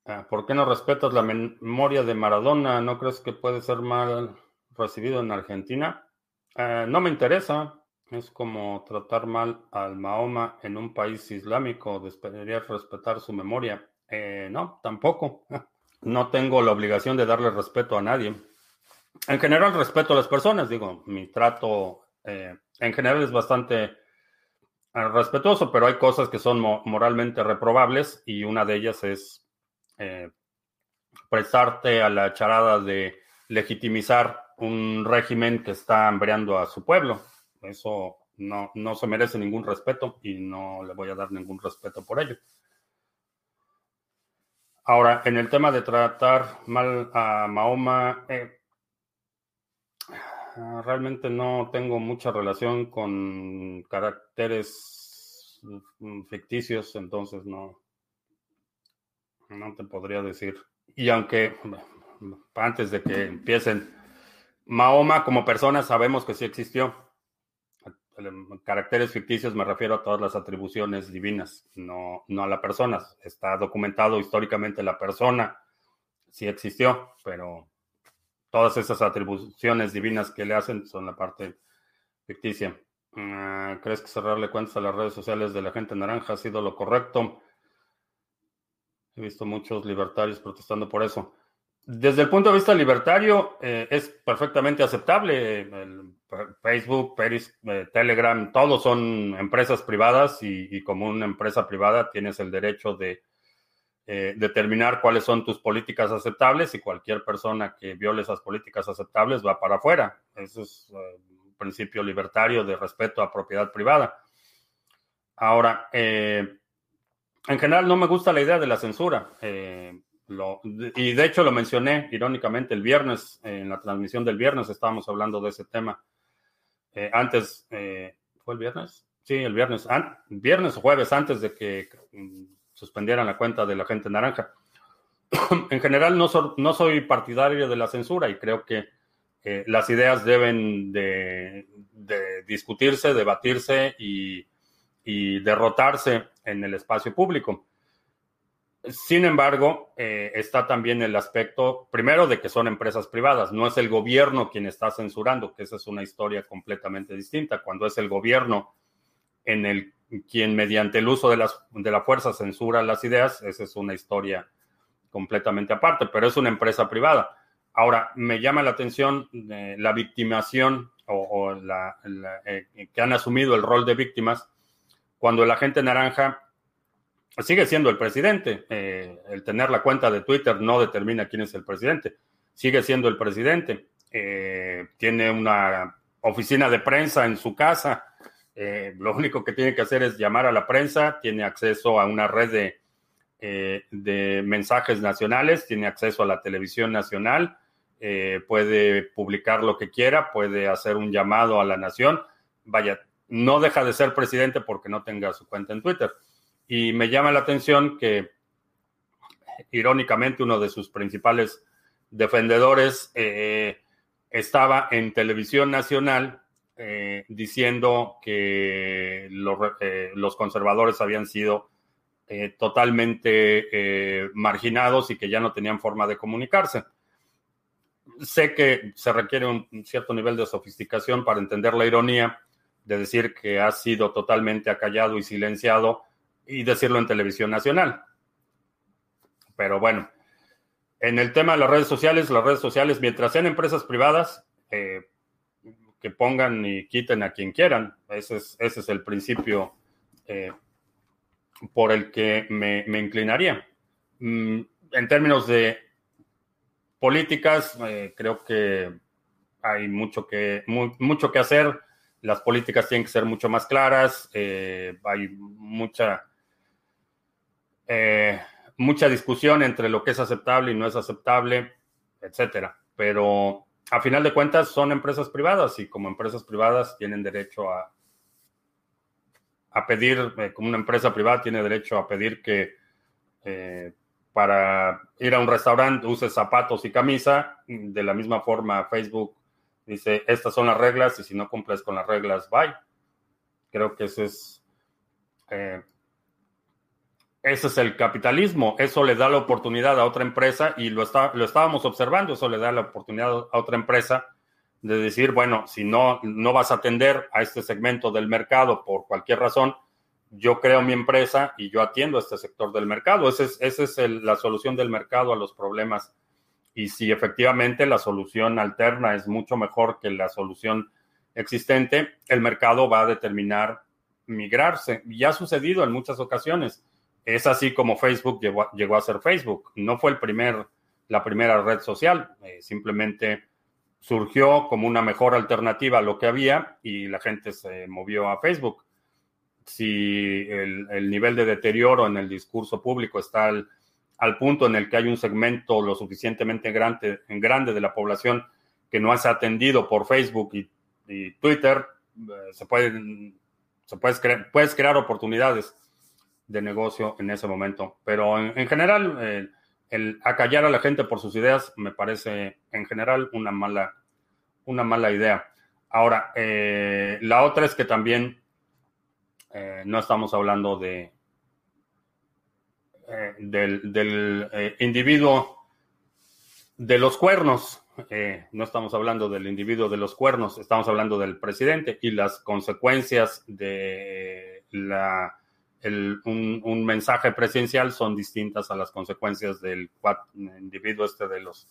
Ah, ¿Por qué no respetas la memoria de Maradona? ¿No crees que puede ser mal recibido en Argentina? Ah, no me interesa. Es como tratar mal al Mahoma en un país islámico. Deberías respetar su memoria. Eh, no, tampoco. No tengo la obligación de darle respeto a nadie. En general, respeto a las personas. Digo, mi trato eh, en general es bastante eh, respetuoso, pero hay cosas que son moralmente reprobables y una de ellas es prestarte a la charada de legitimizar un régimen que está hambreando a su pueblo. Eso no, no se merece ningún respeto y no le voy a dar ningún respeto por ello. Ahora, en el tema de tratar mal a Mahoma, eh, realmente no tengo mucha relación con caracteres ficticios, entonces no, no te podría decir. Y aunque antes de que empiecen, Mahoma como persona sabemos que sí existió caracteres ficticios me refiero a todas las atribuciones divinas, no, no a la persona. Está documentado históricamente la persona, sí existió, pero todas esas atribuciones divinas que le hacen son la parte ficticia. Ah, ¿Crees que cerrarle cuentas a las redes sociales de la gente naranja ha sido lo correcto? He visto muchos libertarios protestando por eso. Desde el punto de vista libertario, eh, es perfectamente aceptable. Facebook, Peris, eh, Telegram, todos son empresas privadas y, como una empresa privada tienes el derecho de eh, determinar cuáles son tus políticas aceptables y cualquier persona que viole esas políticas aceptables va para afuera. Eso es un principio libertario de respeto a propiedad privada. Ahora, en general no me gusta la idea de la censura y de hecho lo mencioné irónicamente el viernes, en la transmisión del viernes estábamos hablando de ese tema. Eh, antes, eh, ¿fue el viernes? Sí, el viernes, viernes o jueves antes de que mm, suspendieran la cuenta de la gente naranja. en general no, no soy partidario de la censura y creo que eh, las ideas deben de, discutirse, debatirse y derrotarse en el espacio público. Sin embargo, eh, está también el aspecto, primero, de que son empresas privadas, no es el gobierno quien está censurando, que esa es una historia completamente distinta. Cuando es el gobierno en el quien mediante el uso de, las, de la fuerza censura las ideas, esa es una historia completamente aparte, pero es una empresa privada. Ahora, me llama la atención eh, la victimación o, la, eh, que han asumido el rol de víctimas cuando el agente naranja sigue siendo el presidente. Eh, el tener la cuenta de Twitter no determina quién es el presidente. Sigue siendo el presidente. Eh, tiene una oficina de prensa en su casa. Eh, lo único que tiene que hacer es llamar a la prensa. Tiene acceso a una red de mensajes nacionales. Tiene acceso a la televisión nacional. puede publicar lo que quiera. Puede hacer un llamado a la nación. Vaya, no deja de ser presidente porque no tenga su cuenta en Twitter. Y me llama la atención que, irónicamente, uno de sus principales defendedores eh, estaba en televisión nacional eh, diciendo que eh, los, conservadores habían sido totalmente marginados y que ya no tenían forma de comunicarse. Sé que se requiere un cierto nivel de sofisticación para entender la ironía de decir que ha sido totalmente acallado y silenciado y decirlo en televisión nacional. Pero bueno, en el tema de las redes sociales, las redes sociales, mientras sean empresas privadas, eh, que pongan y quiten a quien quieran. Ese es, ese es el principio eh, por el que me, inclinaría. Mm, en términos de políticas, eh, creo que hay mucho que, mucho que hacer. Las políticas tienen que ser mucho más claras. hay mucha eh, mucha discusión entre lo que es aceptable y no es aceptable, etcétera. Pero a final de cuentas son empresas privadas y como empresas privadas tienen derecho a, a pedir, eh, como una empresa privada tiene derecho a pedir que eh, para ir a un restaurante use zapatos y camisa. De la misma forma, Facebook dice, estas son las reglas y si no cumples con las reglas, bye. Creo que ese es ese es el capitalismo, eso le da la oportunidad a otra empresa y lo, está, lo estábamos observando, eso le da la oportunidad a otra empresa de decir, bueno, si no, no vas a atender a este segmento del mercado por cualquier razón, yo creo mi empresa y yo atiendo a este sector del mercado. Esa es, ese es la solución del mercado a los problemas. Y si efectivamente la solución alterna es mucho mejor que la solución existente, el mercado va a determinar migrarse. Y ha sucedido en muchas ocasiones es así como Facebook llegó, a ser Facebook. No fue el primer, la primera red social, eh, simplemente surgió como una mejor alternativa a lo que había y la gente se movió a Facebook. Si el, nivel de deterioro en el discurso público está al, punto en el que hay un segmento lo suficientemente grande, de la población que no es atendido por Facebook y, Twitter, eh, se pueden, se puedes crear oportunidades de negocio en ese momento. Pero en, general, el acallar a la gente por sus ideas me parece en general una mala, una mala idea. Ahora, eh, la otra es que también eh, no estamos hablando de eh, del, individuo de los cuernos. no estamos hablando del individuo de los cuernos, estamos hablando del presidente y las consecuencias de la un, mensaje presidencial son distintas a las consecuencias del individuo este de los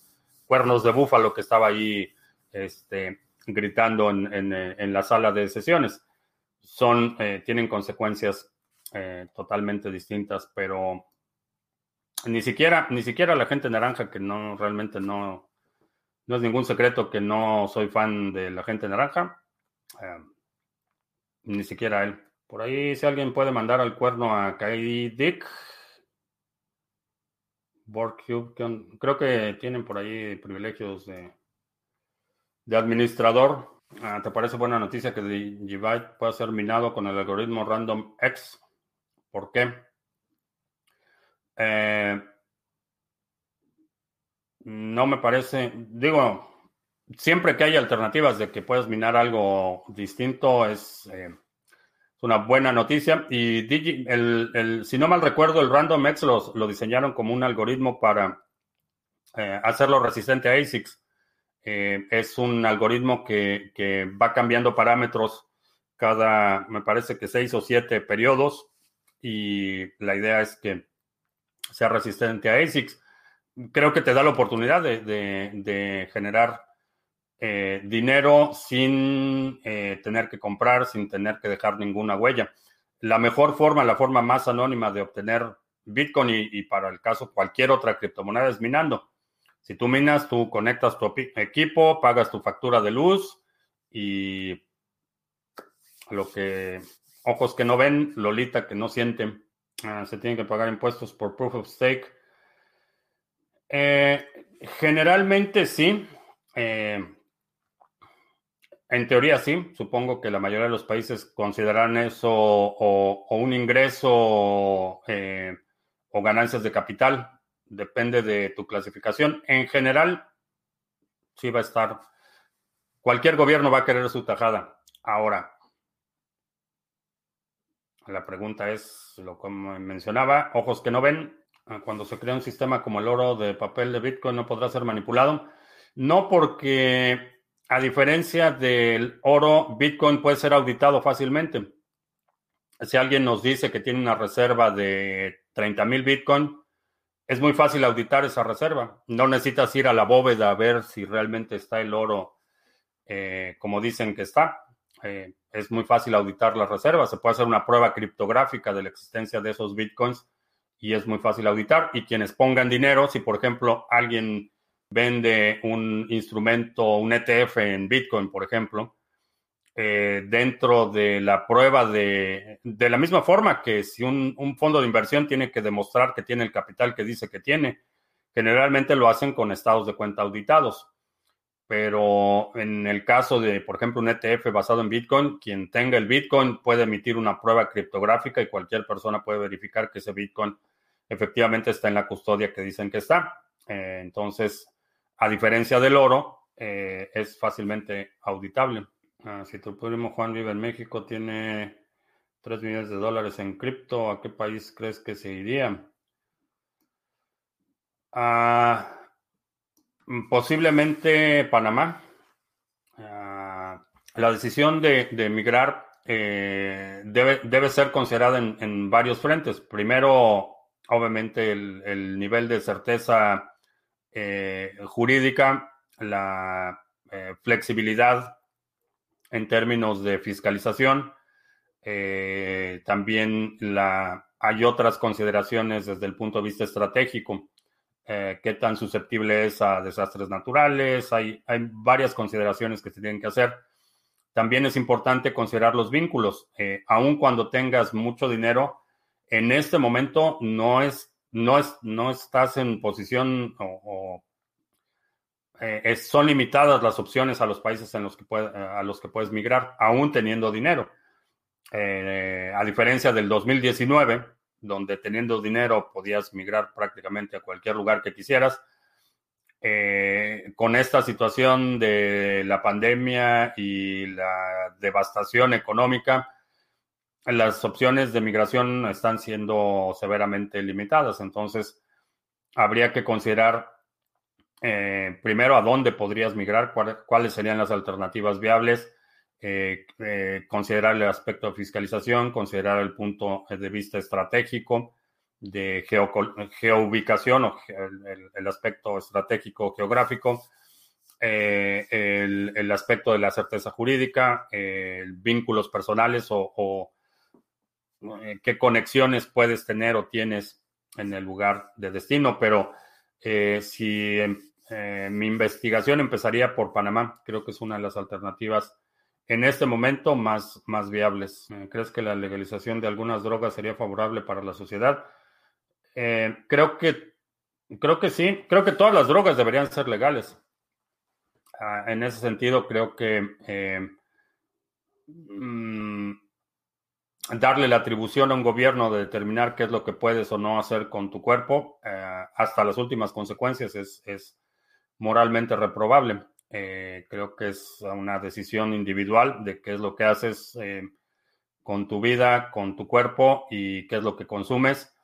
cuernos de búfalo que estaba ahí este, gritando en, la sala de sesiones. Son, eh, tienen consecuencias eh, totalmente distintas, pero ni siquiera, ni siquiera la gente naranja, que no realmente no, no es ningún secreto que no soy fan de la gente naranja, eh, ni siquiera él. Por ahí, si alguien puede mandar al cuerno a Kai Dick, creo que tienen por ahí privilegios de, administrador. Ah, ¿Te parece buena noticia que Gbyte pueda ser minado con el algoritmo Random X? ¿Por qué? Eh, no me parece, digo, siempre que hay alternativas de que puedas minar algo distinto es, eh, una buena noticia. Y el, si no mal recuerdo, el RandomX lo, lo diseñaron como un algoritmo para eh, hacerlo resistente a ASICs. Eh, es un algoritmo que, que, va cambiando parámetros cada, me parece que seis o siete periodos. Y la idea es que sea resistente a ASICs. Creo que te da la oportunidad de, de generar eh, dinero sin eh, tener que comprar, sin tener que dejar ninguna huella. La mejor forma, la forma más anónima de obtener Bitcoin y, para el caso cualquier otra criptomoneda es minando. Si tú minas, tú conectas tu equipo, pagas tu factura de luz y lo que ojos que no ven, Lolita que no sienten, ah, se tienen que pagar impuestos por proof of stake. Eh, generalmente sí. En teoría sí, supongo que la mayoría de los países consideran eso o, un ingreso eh, o ganancias de capital, depende de tu clasificación. En general, sí va a estar, cualquier gobierno va a querer su tajada. Ahora, la pregunta es, lo que mencionaba, ojos que no ven, cuando se crea un sistema como el oro de papel de Bitcoin no podrá ser manipulado. No porque a diferencia del oro, Bitcoin puede ser auditado fácilmente. Si alguien nos dice que tiene una reserva de 30 mil Bitcoin, es muy fácil auditar esa reserva. No necesitas ir a la bóveda a ver si realmente está el oro eh, como dicen que está. Eh, es muy fácil auditar la reserva. Se puede hacer una prueba criptográfica de la existencia de esos Bitcoins y es muy fácil auditar. Y quienes pongan dinero, si por ejemplo alguien vende un instrumento, un ETF en Bitcoin, por ejemplo, eh, dentro de la prueba de, de la misma forma que si un, fondo de inversión tiene que demostrar que tiene el capital que dice que tiene, generalmente lo hacen con estados de cuenta auditados. Pero en el caso de, por ejemplo, un ETF basado en Bitcoin, quien tenga el Bitcoin puede emitir una prueba criptográfica y cualquier persona puede verificar que ese Bitcoin efectivamente está en la custodia que dicen que está. Eh, entonces, a diferencia del oro, eh, es fácilmente auditable. Ah, si tu primo Juan vive en México, tiene 3 millones de dólares en cripto, ¿a qué país crees que se iría? Ah, posiblemente Panamá. Ah, la decisión de, emigrar eh, debe, ser considerada en, varios frentes. Primero, obviamente, el nivel de certeza eh, jurídica, la eh, flexibilidad en términos de fiscalización. Eh, también la, hay otras consideraciones desde el punto de vista estratégico. qué tan susceptible es a desastres naturales. Hay, hay, varias consideraciones que se tienen que hacer. También es importante considerar los vínculos. aun cuando tengas mucho dinero, en este momento no es no, es, no estás en posición o, eh, son limitadas las opciones a los países en los que a los que puedes migrar, aún teniendo dinero. Eh, a diferencia del 2019, donde teniendo dinero podías migrar prácticamente a cualquier lugar que quisieras, eh, con esta situación de la pandemia y la devastación económica, las opciones de migración están siendo severamente limitadas. Entonces, habría que considerar eh, primero a dónde podrías migrar, cuáles serían las alternativas viables considerar el aspecto de fiscalización, considerar el punto de vista estratégico de geoubicación o el, aspecto estratégico geográfico, el, aspecto de la certeza jurídica, vínculos personales o qué conexiones puedes tener o tienes en el lugar de destino, pero eh, si em, eh, mi investigación empezaría por Panamá, creo que es una de las alternativas en este momento más, más viables. Eh, ¿Crees que la legalización de algunas drogas sería favorable para la sociedad? creo que creo que sí, creo que todas las drogas deberían ser legales. Ah, en ese sentido, creo que mm, darle la atribución a un gobierno de determinar qué es lo que puedes o no hacer con tu cuerpo, eh, hasta las últimas consecuencias, es, moralmente reprobable. Eh, creo que es una decisión individual de qué es lo que haces eh, con tu vida, con tu cuerpo y qué es lo que consumes.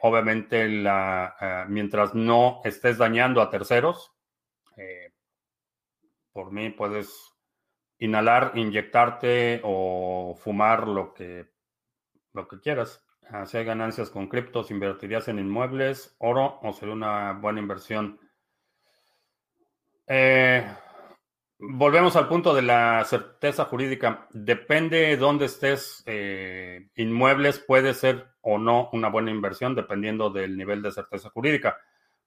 obviamente, la, mientras no estés dañando a terceros, por mí puedes inhalar, inyectarte o fumar lo que, lo que quieras. Si hay ganancias con criptos, ¿invertirías en inmuebles, oro o sería una buena inversión? Eh, volvemos al punto de la certeza jurídica. Depende de dónde estés. Eh, inmuebles puede ser o no una buena inversión dependiendo del nivel de certeza jurídica.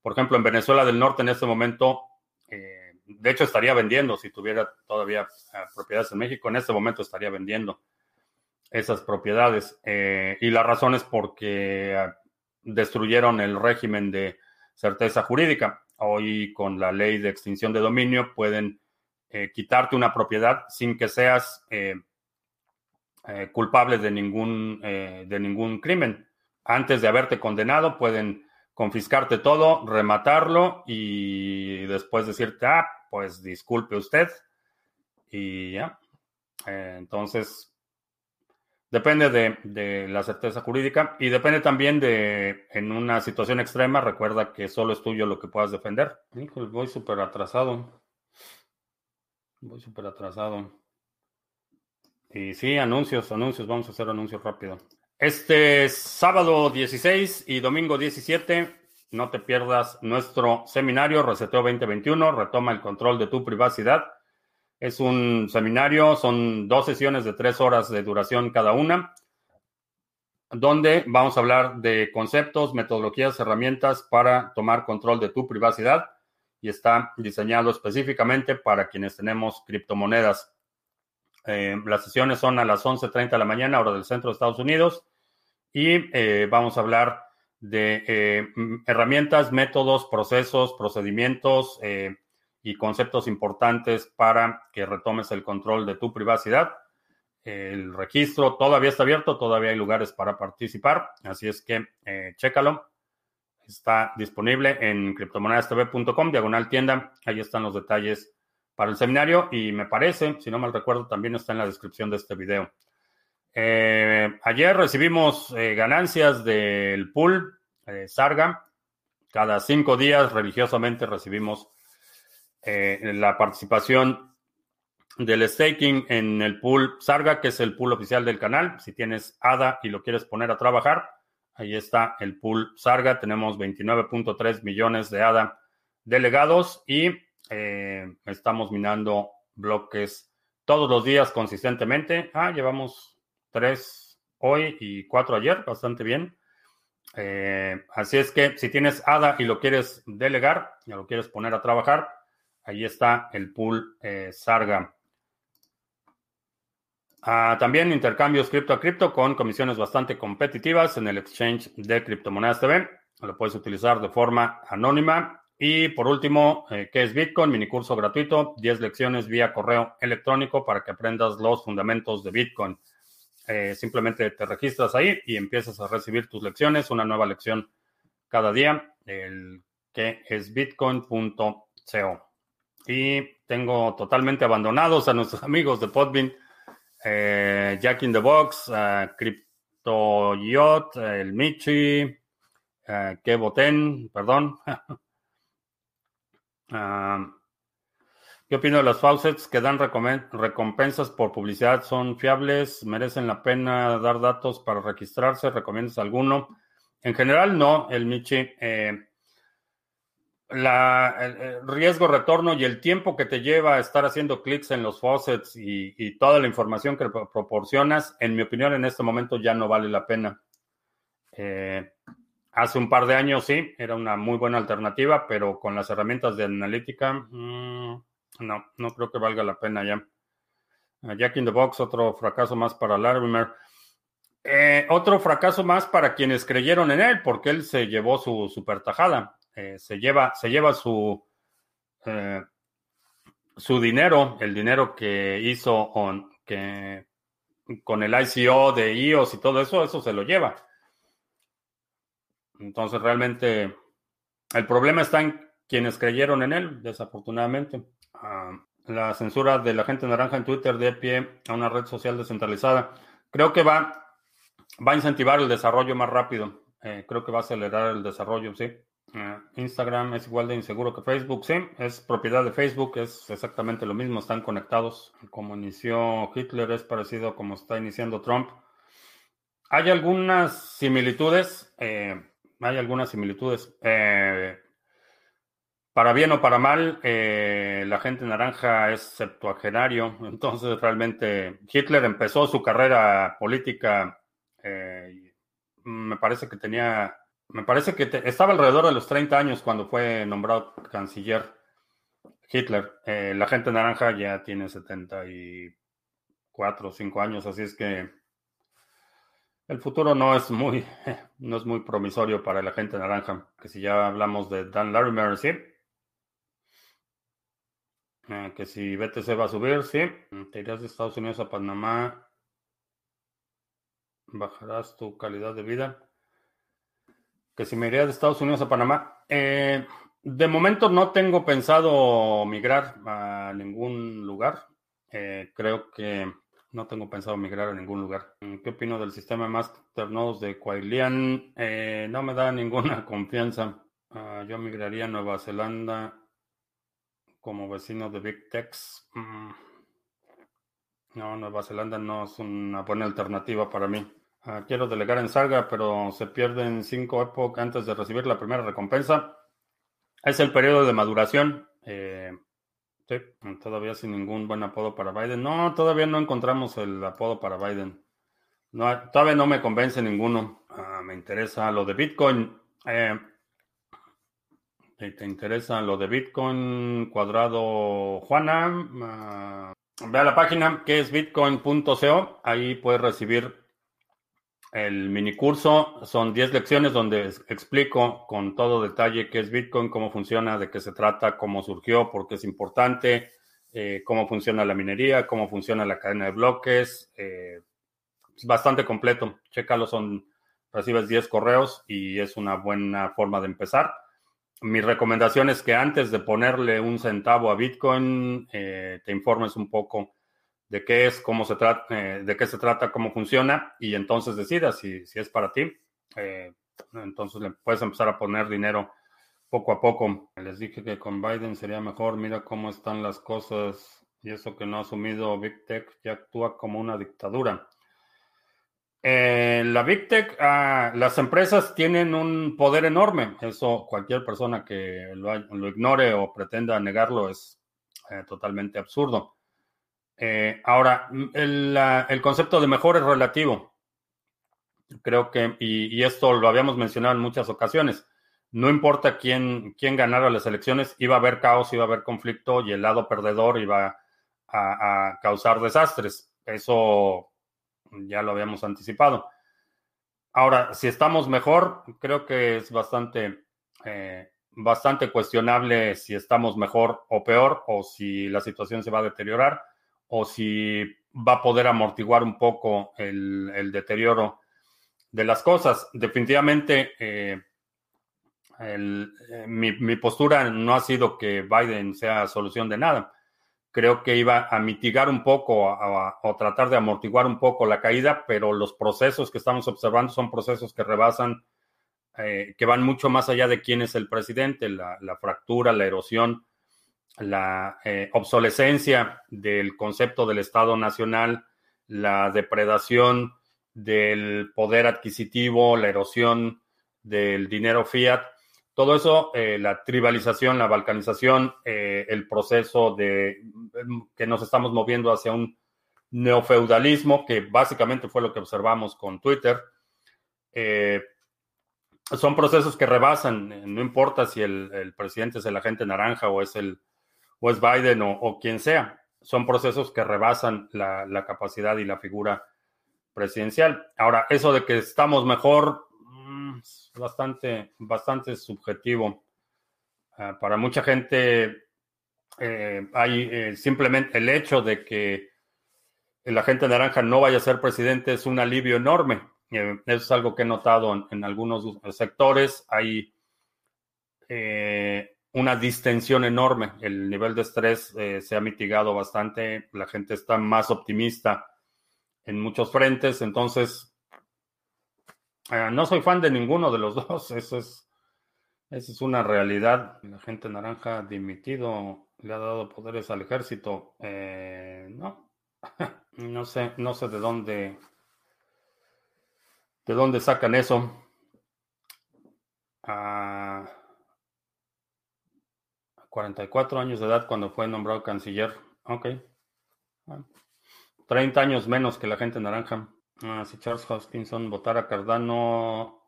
Por ejemplo, en Venezuela del Norte en este momento eh, de hecho, estaría vendiendo si tuviera todavía eh, propiedades en México. En este momento estaría vendiendo esas propiedades. Eh, y la razón es porque eh, destruyeron el régimen de certeza jurídica. Hoy, con la ley de extinción de dominio, pueden quitarte una propiedad sin que seas culpable de ningún, de ningún crimen. Antes de haberte condenado, pueden confiscarte todo, rematarlo y después decirte, ah, pues disculpe usted. Y ya. Eh, entonces, depende de, la certeza jurídica y depende también de, en una situación extrema, recuerda que solo es tuyo lo que puedas defender. voy súper atrasado. Voy súper atrasado. Y sí, anuncios, anuncios, vamos a hacer anuncios rápido. Este sábado 16 y domingo 17 no te pierdas nuestro seminario Reseteo 2021, retoma el control de tu privacidad. Es un seminario, son dos sesiones de tres horas de duración cada una, donde vamos a hablar de conceptos, metodologías, herramientas para tomar control de tu privacidad y está diseñado específicamente para quienes tenemos criptomonedas. Eh, las sesiones son a las 11.30 de la mañana, hora del centro de Estados Unidos, y eh, vamos a hablar de eh, herramientas, métodos, procesos, procedimientos eh, y conceptos importantes para que retomes el control de tu privacidad. El registro todavía está abierto, todavía hay lugares para participar, así es que eh, chécalo. Está disponible en criptomonedastv.com, diagonal tienda. Ahí están los detalles para el seminario y me parece, si no mal recuerdo, también está en la descripción de este video. Eh, ayer recibimos eh, ganancias del pool eh, Sarga. Cada cinco días religiosamente recibimos la participación del staking en el pool Sarga, que es el pool oficial del canal. Si tienes ADA y lo quieres poner a trabajar, ahí está el pool Sarga. Tenemos 29.3 millones de ADA delegados y estamos minando bloques todos los días consistentemente. Ah, llevamos tres hoy y cuatro ayer, bastante bien. Eh, así es que si tienes ADA y lo quieres delegar, ya lo quieres poner a trabajar, ahí está el pool eh, Sarga. Ah, también intercambios cripto a cripto con comisiones bastante competitivas en el exchange de criptomonedas TV. Lo puedes utilizar de forma anónima. Y por último, eh, ¿qué es Bitcoin? Mini curso gratuito, 10 lecciones vía correo electrónico para que aprendas los fundamentos de Bitcoin. Eh, simplemente te registras ahí y empiezas a recibir tus lecciones, una nueva lección cada día, el que es bitcoin.co. Y tengo totalmente abandonados a nuestros amigos de Podbean, eh, Jack in the Box, uh, CryptoYot, el Michi, uh, Kevoten, perdón. Ah, ¿Qué opino de las faucets que dan recompensas por publicidad? ¿Son fiables? ¿Merecen la pena dar datos para registrarse? ¿Recomiendas alguno? En general, no, el Michi. Eh, el, riesgo, retorno y el tiempo que te lleva a estar haciendo clics en los faucets y, toda la información que proporcionas, en mi opinión, en este momento ya no vale la pena. Eh, hace un par de años sí, era una muy buena alternativa, pero con las herramientas de analítica, mm, no, no creo que valga la pena ya. Uh, Jack in the Box, otro fracaso más para Larimer. Eh, otro fracaso más para quienes creyeron en él, porque él se llevó su super tajada. Eh, se, lleva, se lleva su, eh, su dinero, el dinero que hizo con, el ICO de IOS y todo eso, eso se lo lleva. Entonces realmente el problema está en quienes creyeron en él, desafortunadamente. La censura de la gente naranja en Twitter de pie a una red social descentralizada. Creo que va, va a incentivar el desarrollo más rápido. Eh, creo que va a acelerar el desarrollo, sí. Ah, Instagram es igual de inseguro que Facebook, sí, es propiedad de Facebook, es exactamente lo mismo, están conectados. Como inició Hitler es parecido a como está iniciando Trump. Hay algunas similitudes, eh, hay algunas similitudes. Eh, para bien o para mal, eh, la gente naranja es septuagenario, entonces realmente Hitler empezó su carrera política, eh, me parece que tenía, me parece que estaba alrededor de los 30 años cuando fue nombrado canciller Hitler. Eh, la gente naranja ya tiene 74 o 5 años, así es que el futuro no es muy, no es muy promisorio para la gente naranja, que si ya hablamos de Dan Larimer, sí, eh, que si BTC va a subir, sí. Te irás de Estados Unidos a Panamá. Bajarás tu calidad de vida. Que si me iría de Estados Unidos a Panamá. Eh, de momento no tengo pensado migrar a ningún lugar. Eh, creo que no tengo pensado migrar a ningún lugar. ¿Qué opino del sistema Masternodes de Quailian? no me da ninguna confianza. Ah, yo migraría a Nueva Zelanda como vecino de Big Techs. Mm, no, Nueva Zelanda no es una buena alternativa para mí. Ah, quiero delegar en Sarga, pero se pierden cinco épocas antes de recibir la primera recompensa. Es el periodo de maduración. Eh, sí, todavía sin ningún buen apodo para Biden. No, todavía no encontramos el apodo para Biden. No, todavía no me convence ninguno. Ah, me interesa lo de Bitcoin. Eh, te interesa lo de Bitcoin cuadrado Juana, uh, ve a la página que es bitcoin.co. Ahí puedes recibir el mini curso. Son 10 lecciones donde explico con todo detalle qué es Bitcoin, cómo funciona, de qué se trata, cómo surgió, por qué es importante, eh, cómo funciona la minería, cómo funciona la cadena de bloques. Eh, es bastante completo. Chécalo, son, recibes 10 correos y es una buena forma de empezar mi recomendación es que antes de ponerle un centavo a Bitcoin, eh, te informes un poco de qué es, cómo se trata, eh, de qué se trata, cómo funciona, y entonces decidas si, si es para ti. Eh, entonces le puedes empezar a poner dinero poco a poco. Les dije que con Biden sería mejor. Mira cómo están las cosas. Y eso que no ha asumido Big Tech ya actúa como una dictadura. Eh, la Big Tech, ah, las empresas tienen un poder enorme. Eso cualquier persona que lo, ignore o pretenda negarlo es eh, totalmente absurdo. Eh, ahora, el, concepto de mejor es relativo. Creo que, y, esto lo habíamos mencionado en muchas ocasiones, no importa quién, quién ganara las elecciones, iba a haber caos, iba a haber conflicto y el lado perdedor iba a causar desastres. Eso ya lo habíamos anticipado. Ahora, si estamos mejor, creo que es bastante, eh, bastante cuestionable si estamos mejor o peor, o si la situación se va a deteriorar, o si va a poder amortiguar un poco el, deterioro de las cosas. Definitivamente, eh, eh, mi, mi, postura no ha sido que Biden sea solución de nada creo que iba a mitigar un poco o tratar de amortiguar un poco la caída, pero los procesos que estamos observando son procesos que rebasan, eh, que van mucho más allá de quién es el presidente, la, fractura, la erosión la eh, obsolescencia del concepto del Estado Nacional, la depredación del poder adquisitivo, la erosión del dinero fiat, todo eso, eh, la tribalización, la balcanización, eh, el proceso de que nos estamos moviendo hacia un neofeudalismo, que básicamente fue lo que observamos con Twitter, son procesos que rebasan, no importa si el, presidente es el agente naranja o es el o es Biden o, quien sea, son procesos que rebasan la, capacidad y la figura presidencial. Ahora, eso de que estamos mejor mm, bastante, bastante subjetivo. Ah, para mucha gente eh, hay eh, simplemente el hecho de que el agente naranja no vaya a ser presidente es un alivio enorme. Eh, eso es algo que he notado en, algunos sectores. Hay eh, una distensión enorme. El nivel de estrés eh, se ha mitigado bastante. La gente está más optimista en muchos frentes. Entonces, no soy fan de ninguno de los dos. Eso es, esa es una realidad. La gente naranja dimitido le ha dado poderes al ejército. no. no sé, no sé de dónde ¿De dónde sacan eso? A 44 años de edad cuando fue nombrado canciller. Ok. 30 años menos que la gente naranja. Ah, si Charles Hoskinson votara a Cardano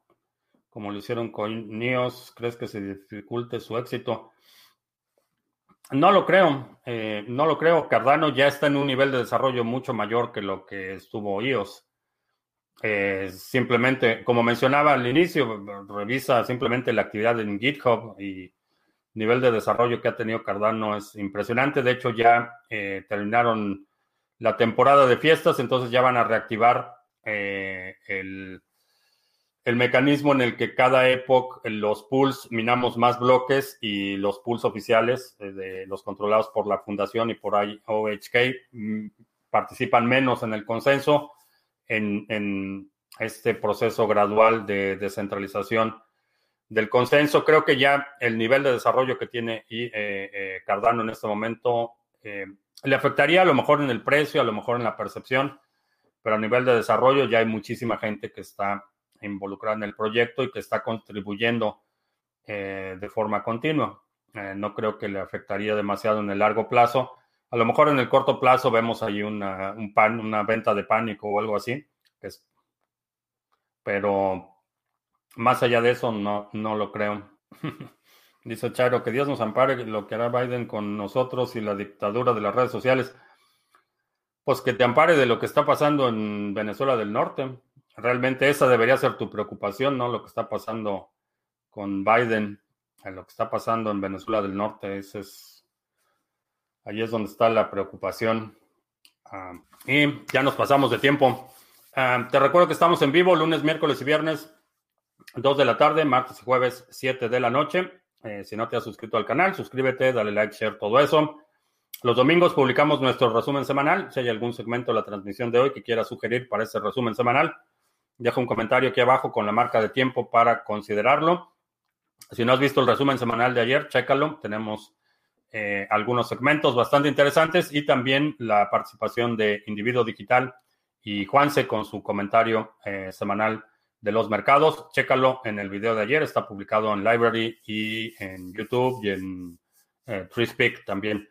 como lo hicieron con NIOS, ¿crees que se dificulte su éxito? No lo creo, eh, no lo creo. Cardano ya está en un nivel de desarrollo mucho mayor que lo que estuvo IOS. Eh, simplemente, como mencionaba al inicio, revisa simplemente la actividad en GitHub y nivel de desarrollo que ha tenido Cardano es impresionante. De hecho, ya eh, terminaron la temporada de fiestas, entonces ya van a reactivar eh, el, el, mecanismo en el que cada época los pools minamos más bloques y los pools oficiales de los controlados por la fundación y por OHK mm, participan menos en el consenso en, este proceso gradual de descentralización del consenso. Creo que ya el nivel de desarrollo que tiene eh, eh, Cardano en este momento eh, le afectaría a lo mejor en el precio, a lo mejor en la percepción, pero a nivel de desarrollo ya hay muchísima gente que está involucrada en el proyecto y que está contribuyendo de forma continua. no creo que le afectaría demasiado en el largo plazo. A lo mejor en el corto plazo vemos ahí una, una venta de pánico o algo así. pero más allá de eso, no, no lo creo. Dice Charo, que Dios nos ampare lo que hará Biden con nosotros y la dictadura de las redes sociales. Pues que te ampare de lo que está pasando en Venezuela del Norte. Realmente esa debería ser tu preocupación, ¿no? Lo que está pasando con Biden, lo que está pasando en Venezuela del Norte. Ese es Ahí es donde está la preocupación. Ah, y ya nos pasamos de tiempo. Ah, te recuerdo que estamos en vivo lunes, miércoles y viernes, 2 de la tarde, martes y jueves, 7 de la noche. Eh, si no te has suscrito al canal, suscríbete, dale like, share, todo eso. Los domingos publicamos nuestro resumen semanal. Si hay algún segmento de la transmisión de hoy que quieras sugerir para ese resumen semanal, deja un comentario aquí abajo con la marca de tiempo para considerarlo. Si no has visto el resumen semanal de ayer, chécalo. Tenemos eh, algunos segmentos bastante interesantes y también la participación de Individuo Digital y Juanse con su comentario eh, semanal de los mercados. Chécalo en el video de ayer, está publicado en Library y en YouTube y en eh, también.